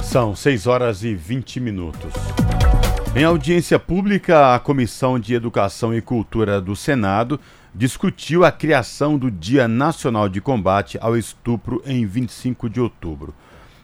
São 6 horas e 20 minutos. Em audiência pública, a Comissão de Educação e Cultura do Senado discutiu a criação do Dia Nacional de Combate ao Estupro em 25 de outubro.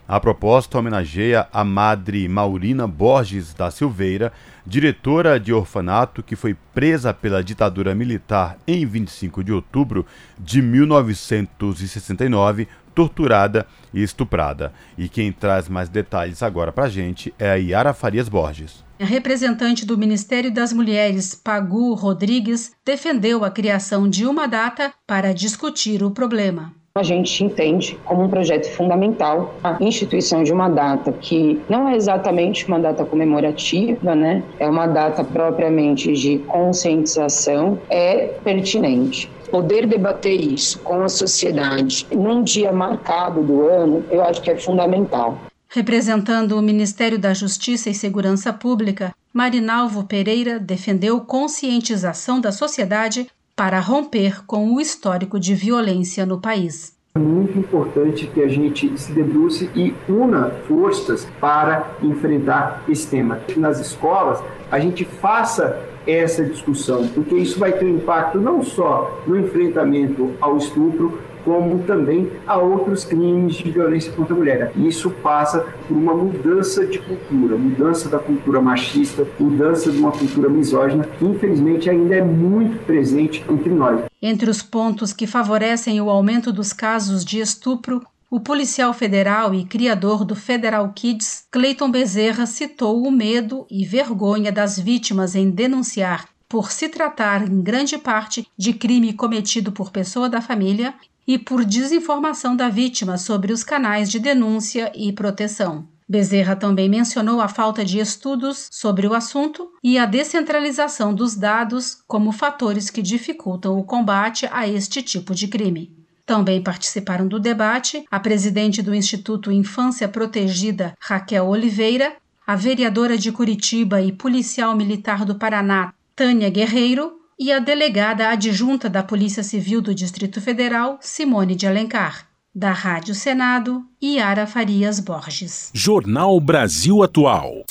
A proposta homenageia a Madre Maurina Borges da Silveira, diretora de orfanato que foi presa pela ditadura militar em 25 de outubro de 1969 torturada e estuprada. E quem traz mais detalhes agora para a gente é a Yara Farias Borges. A representante do Ministério das Mulheres, Pagu Rodrigues, defendeu a criação de uma data para discutir o problema a gente entende como um projeto fundamental a instituição de uma data que não é exatamente uma data comemorativa, né? É uma data propriamente de conscientização, é pertinente poder debater isso com a sociedade num dia marcado do ano, eu acho que é fundamental. Representando o Ministério da Justiça e Segurança Pública, Marinalvo Pereira defendeu conscientização da sociedade para romper com o histórico de violência no país. É muito importante que a gente se debruce e una forças para enfrentar esse tema. Nas escolas, a gente faça essa discussão, porque isso vai ter um impacto não só no enfrentamento ao estupro, como também a outros crimes de violência contra a mulher. Isso passa por uma mudança de cultura, mudança da cultura machista, mudança de uma cultura misógina, que infelizmente ainda é muito presente entre nós. Entre os pontos que favorecem o aumento dos casos de estupro, o policial federal e criador do Federal Kids, Clayton Bezerra, citou o medo e vergonha das vítimas em denunciar, por se tratar em grande parte de crime cometido por pessoa da família e por desinformação da vítima sobre os canais de denúncia e proteção. Bezerra também mencionou a falta de estudos sobre o assunto e a descentralização dos dados como fatores que dificultam o combate a este tipo de crime. Também participaram do debate a presidente do Instituto Infância Protegida, Raquel Oliveira, a vereadora de Curitiba e policial militar do Paraná, Tânia Guerreiro, e a delegada adjunta da Polícia Civil do Distrito Federal, Simone de Alencar. Da Rádio Senado, Yara Farias Borges. Jornal Brasil Atual.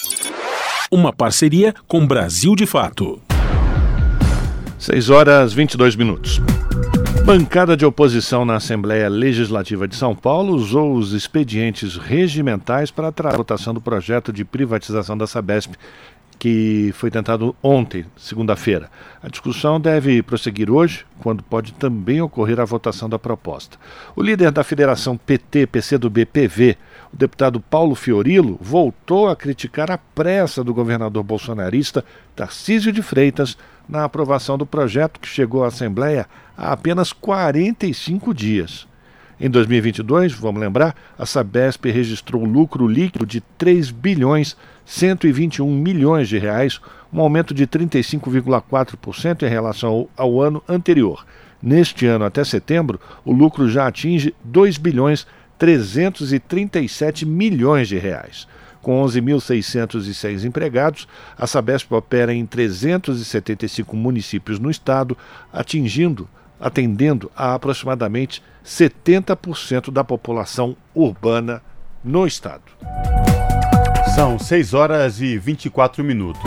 Uma parceria com Brasil de Fato. 6 horas 22 minutos. Bancada de oposição na Assembleia Legislativa de São Paulo usou os expedientes regimentais para atrasar a votação do projeto de privatização da Sabesp, que foi tentado ontem, segunda-feira. A discussão deve prosseguir hoje, quando pode também ocorrer a votação da proposta. O líder da Federação PT-PCdoB-PV, o deputado Paulo Fiorilo, voltou a criticar a pressa do governador bolsonarista Tarcísio de Freitas na aprovação do projeto que chegou à Assembleia há apenas 45 dias. Em 2022, vamos lembrar, a Sabesp registrou um lucro líquido de 3 bilhões 121 milhões de reais, um aumento de 35,4% em relação ao, ano anterior. Neste ano até setembro, o lucro já atinge 2 bilhões 337 milhões de reais. Com 11.606 empregados, a Sabesp opera em 375 municípios no estado, atingindo, atendendo a aproximadamente 70% da população urbana no estado. São 6 horas e 24 minutos.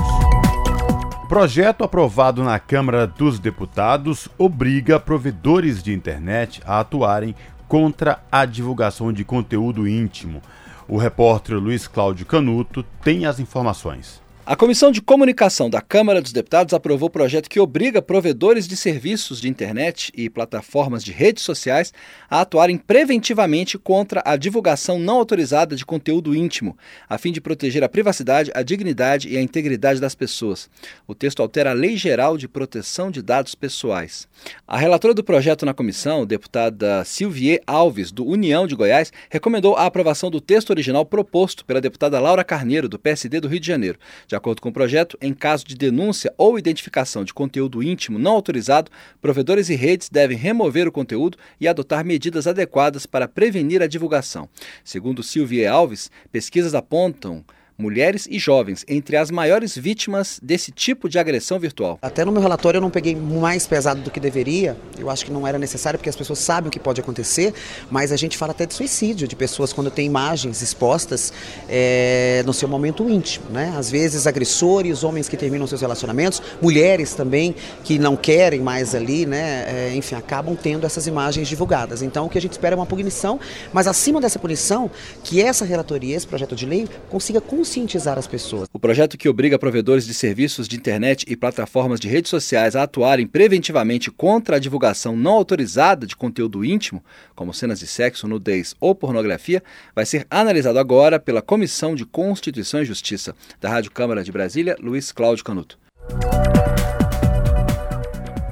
O projeto aprovado na Câmara dos Deputados obriga provedores de internet a atuarem contra a divulgação de conteúdo íntimo. O repórter Luiz Cláudio Canuto tem as informações. A Comissão de Comunicação da Câmara dos Deputados aprovou o projeto que obriga provedores de serviços de internet e plataformas de redes sociais a atuarem preventivamente contra a divulgação não autorizada de conteúdo íntimo, a fim de proteger a privacidade, a dignidade e a integridade das pessoas. O texto altera a Lei Geral de Proteção de Dados Pessoais. A relatora do projeto na comissão, deputada Silvier Alves, do União de Goiás, recomendou a aprovação do texto original proposto pela deputada Laura Carneiro, do PSD do Rio de Janeiro. De acordo com o projeto, em caso de denúncia ou identificação de conteúdo íntimo não autorizado, provedores e redes devem remover o conteúdo e adotar medidas adequadas para prevenir a divulgação. Segundo Silvia Alves, pesquisas apontam mulheres e jovens entre as maiores vítimas desse tipo de agressão virtual. Até no meu relatório eu não peguei mais pesado do que deveria, eu acho que não era necessário porque as pessoas sabem o que pode acontecer, mas a gente fala até de suicídio, de pessoas quando tem imagens expostas é, no seu momento íntimo, né? Às vezes agressores, homens que terminam seus relacionamentos, mulheres também que não querem mais ali, né? É, enfim, acabam tendo essas imagens divulgadas. Então o que a gente espera é uma punição, mas acima dessa punição, que essa relatoria, esse projeto de lei, consiga conscientizar as pessoas. O projeto que obriga provedores de serviços de internet e plataformas de redes sociais a atuarem preventivamente contra a divulgação não autorizada de conteúdo íntimo, como cenas de sexo, nudez ou pornografia, vai ser analisado agora pela Comissão de Constituição e Justiça. Da Rádio Câmara de Brasília, Luiz Cláudio Canuto.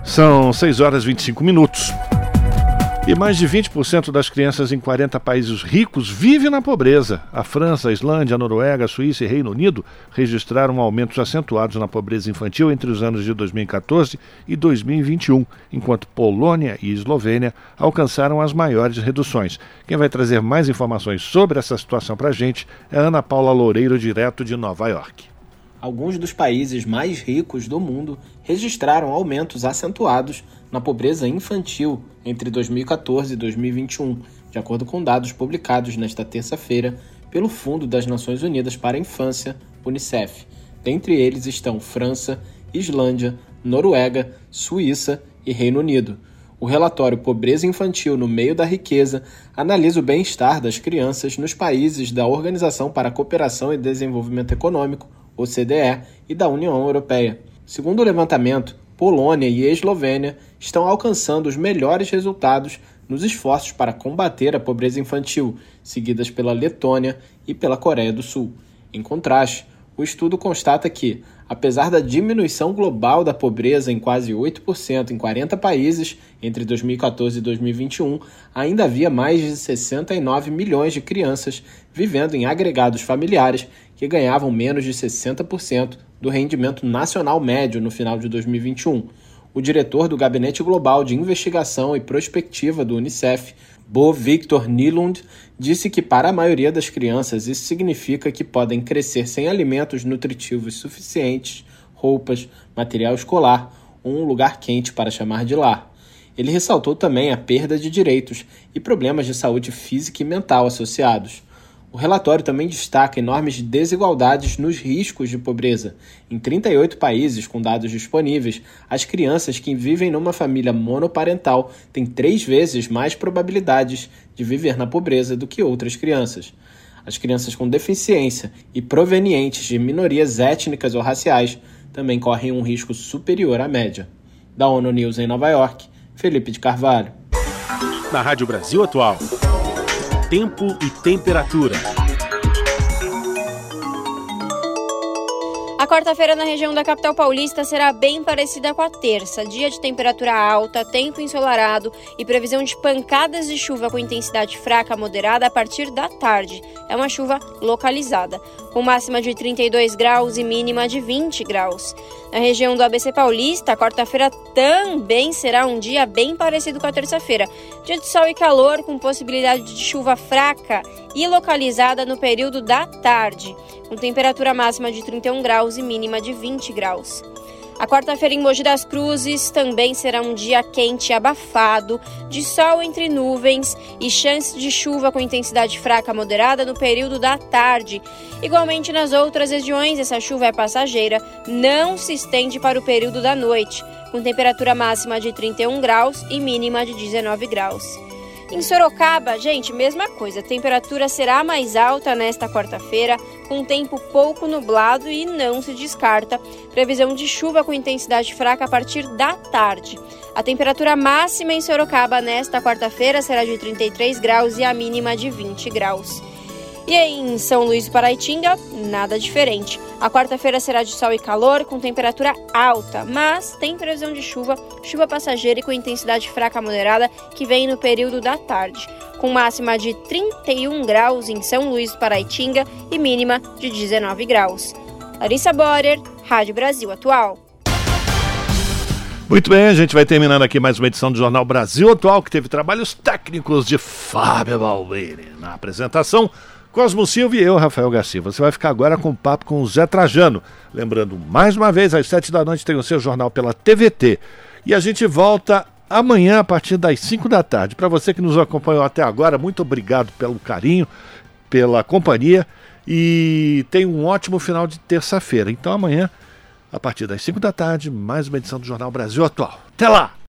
São 6 horas e 25 minutos. E mais de 20% das crianças em 40 países ricos vivem na pobreza. A França, a Islândia, a Noruega, a Suíça e Reino Unido registraram aumentos acentuados na pobreza infantil entre os anos de 2014 e 2021, enquanto Polônia e Eslovênia alcançaram as maiores reduções. Quem vai trazer mais informações sobre essa situação para a gente é Ana Paula Loureiro, direto de Nova York. Alguns dos países mais ricos do mundo registraram aumentos acentuados na pobreza infantil entre 2014 e 2021, de acordo com dados publicados nesta terça-feira pelo Fundo das Nações Unidas para a Infância, UNICEF. Dentre eles estão França, Islândia, Noruega, Suíça e Reino Unido. O relatório Pobreza Infantil no Meio da Riqueza analisa o bem-estar das crianças nos países da Organização para a Cooperação e Desenvolvimento Econômico, OCDE, e da União Europeia. Segundo o levantamento, Polônia e Eslovênia estão alcançando os melhores resultados nos esforços para combater a pobreza infantil, seguidas pela Letônia e pela Coreia do Sul. Em contraste, o estudo constata que, apesar da diminuição global da pobreza em quase 8% em 40 países entre 2014 e 2021, ainda havia mais de 69 milhões de crianças vivendo em agregados familiares que ganhavam menos de 60% do rendimento nacional médio no final de 2021. O diretor do Gabinete Global de Investigação e Prospectiva do Unicef, Bo Victor Nilund, disse que para a maioria das crianças isso significa que podem crescer sem alimentos nutritivos suficientes, roupas, material escolar ou um lugar quente para chamar de lar. Ele ressaltou também a perda de direitos e problemas de saúde física e mental associados. O relatório também destaca enormes desigualdades nos riscos de pobreza. Em 38 países com dados disponíveis, as crianças que vivem numa família monoparental têm três vezes mais probabilidades de viver na pobreza do que outras crianças. As crianças com deficiência e provenientes de minorias étnicas ou raciais também correm um risco superior à média. Da ONU News em Nova York, Felipe de Carvalho. Na Rádio Brasil Atual tempo e temperatura. A quarta-feira na região da capital paulista será bem parecida com a terça. Dia de temperatura alta, tempo ensolarado e previsão de pancadas de chuva com intensidade fraca moderada a partir da tarde. É uma chuva localizada, com máxima de 32 graus e mínima de 20 graus. Na região do ABC Paulista, quarta-feira também será um dia bem parecido com a terça-feira. Dia de sol e calor, com possibilidade de chuva fraca e localizada no período da tarde com temperatura máxima de 31 graus e mínima de 20 graus. A quarta-feira em Mogi das Cruzes também será um dia quente e abafado, de sol entre nuvens e chance de chuva com intensidade fraca moderada no período da tarde. Igualmente nas outras regiões, essa chuva é passageira, não se estende para o período da noite, com temperatura máxima de 31 graus e mínima de 19 graus. Em Sorocaba, gente, mesma coisa. A temperatura será mais alta nesta quarta-feira, com tempo pouco nublado e não se descarta previsão de chuva com intensidade fraca a partir da tarde. A temperatura máxima em Sorocaba nesta quarta-feira será de 33 graus e a mínima de 20 graus. E em São Luís do Paraitinga, nada diferente. A quarta-feira será de sol e calor, com temperatura alta, mas tem previsão de chuva, chuva passageira e com intensidade fraca moderada, que vem no período da tarde, com máxima de 31 graus em São Luís do Paraitinga e mínima de 19 graus. Larissa Borer, Rádio Brasil Atual. Muito bem, a gente vai terminando aqui mais uma edição do Jornal Brasil Atual, que teve trabalhos técnicos de Fábio Balbeire na apresentação. Cosmo Silva e eu, Rafael Garcia. Você vai ficar agora com o papo com o Zé Trajano. Lembrando, mais uma vez, às sete da noite tem o seu jornal pela TVT. E a gente volta amanhã a partir das 5 da tarde. Para você que nos acompanhou até agora, muito obrigado pelo carinho, pela companhia e tenha um ótimo final de terça-feira. Então amanhã, a partir das 5 da tarde, mais uma edição do Jornal Brasil Atual. Até lá!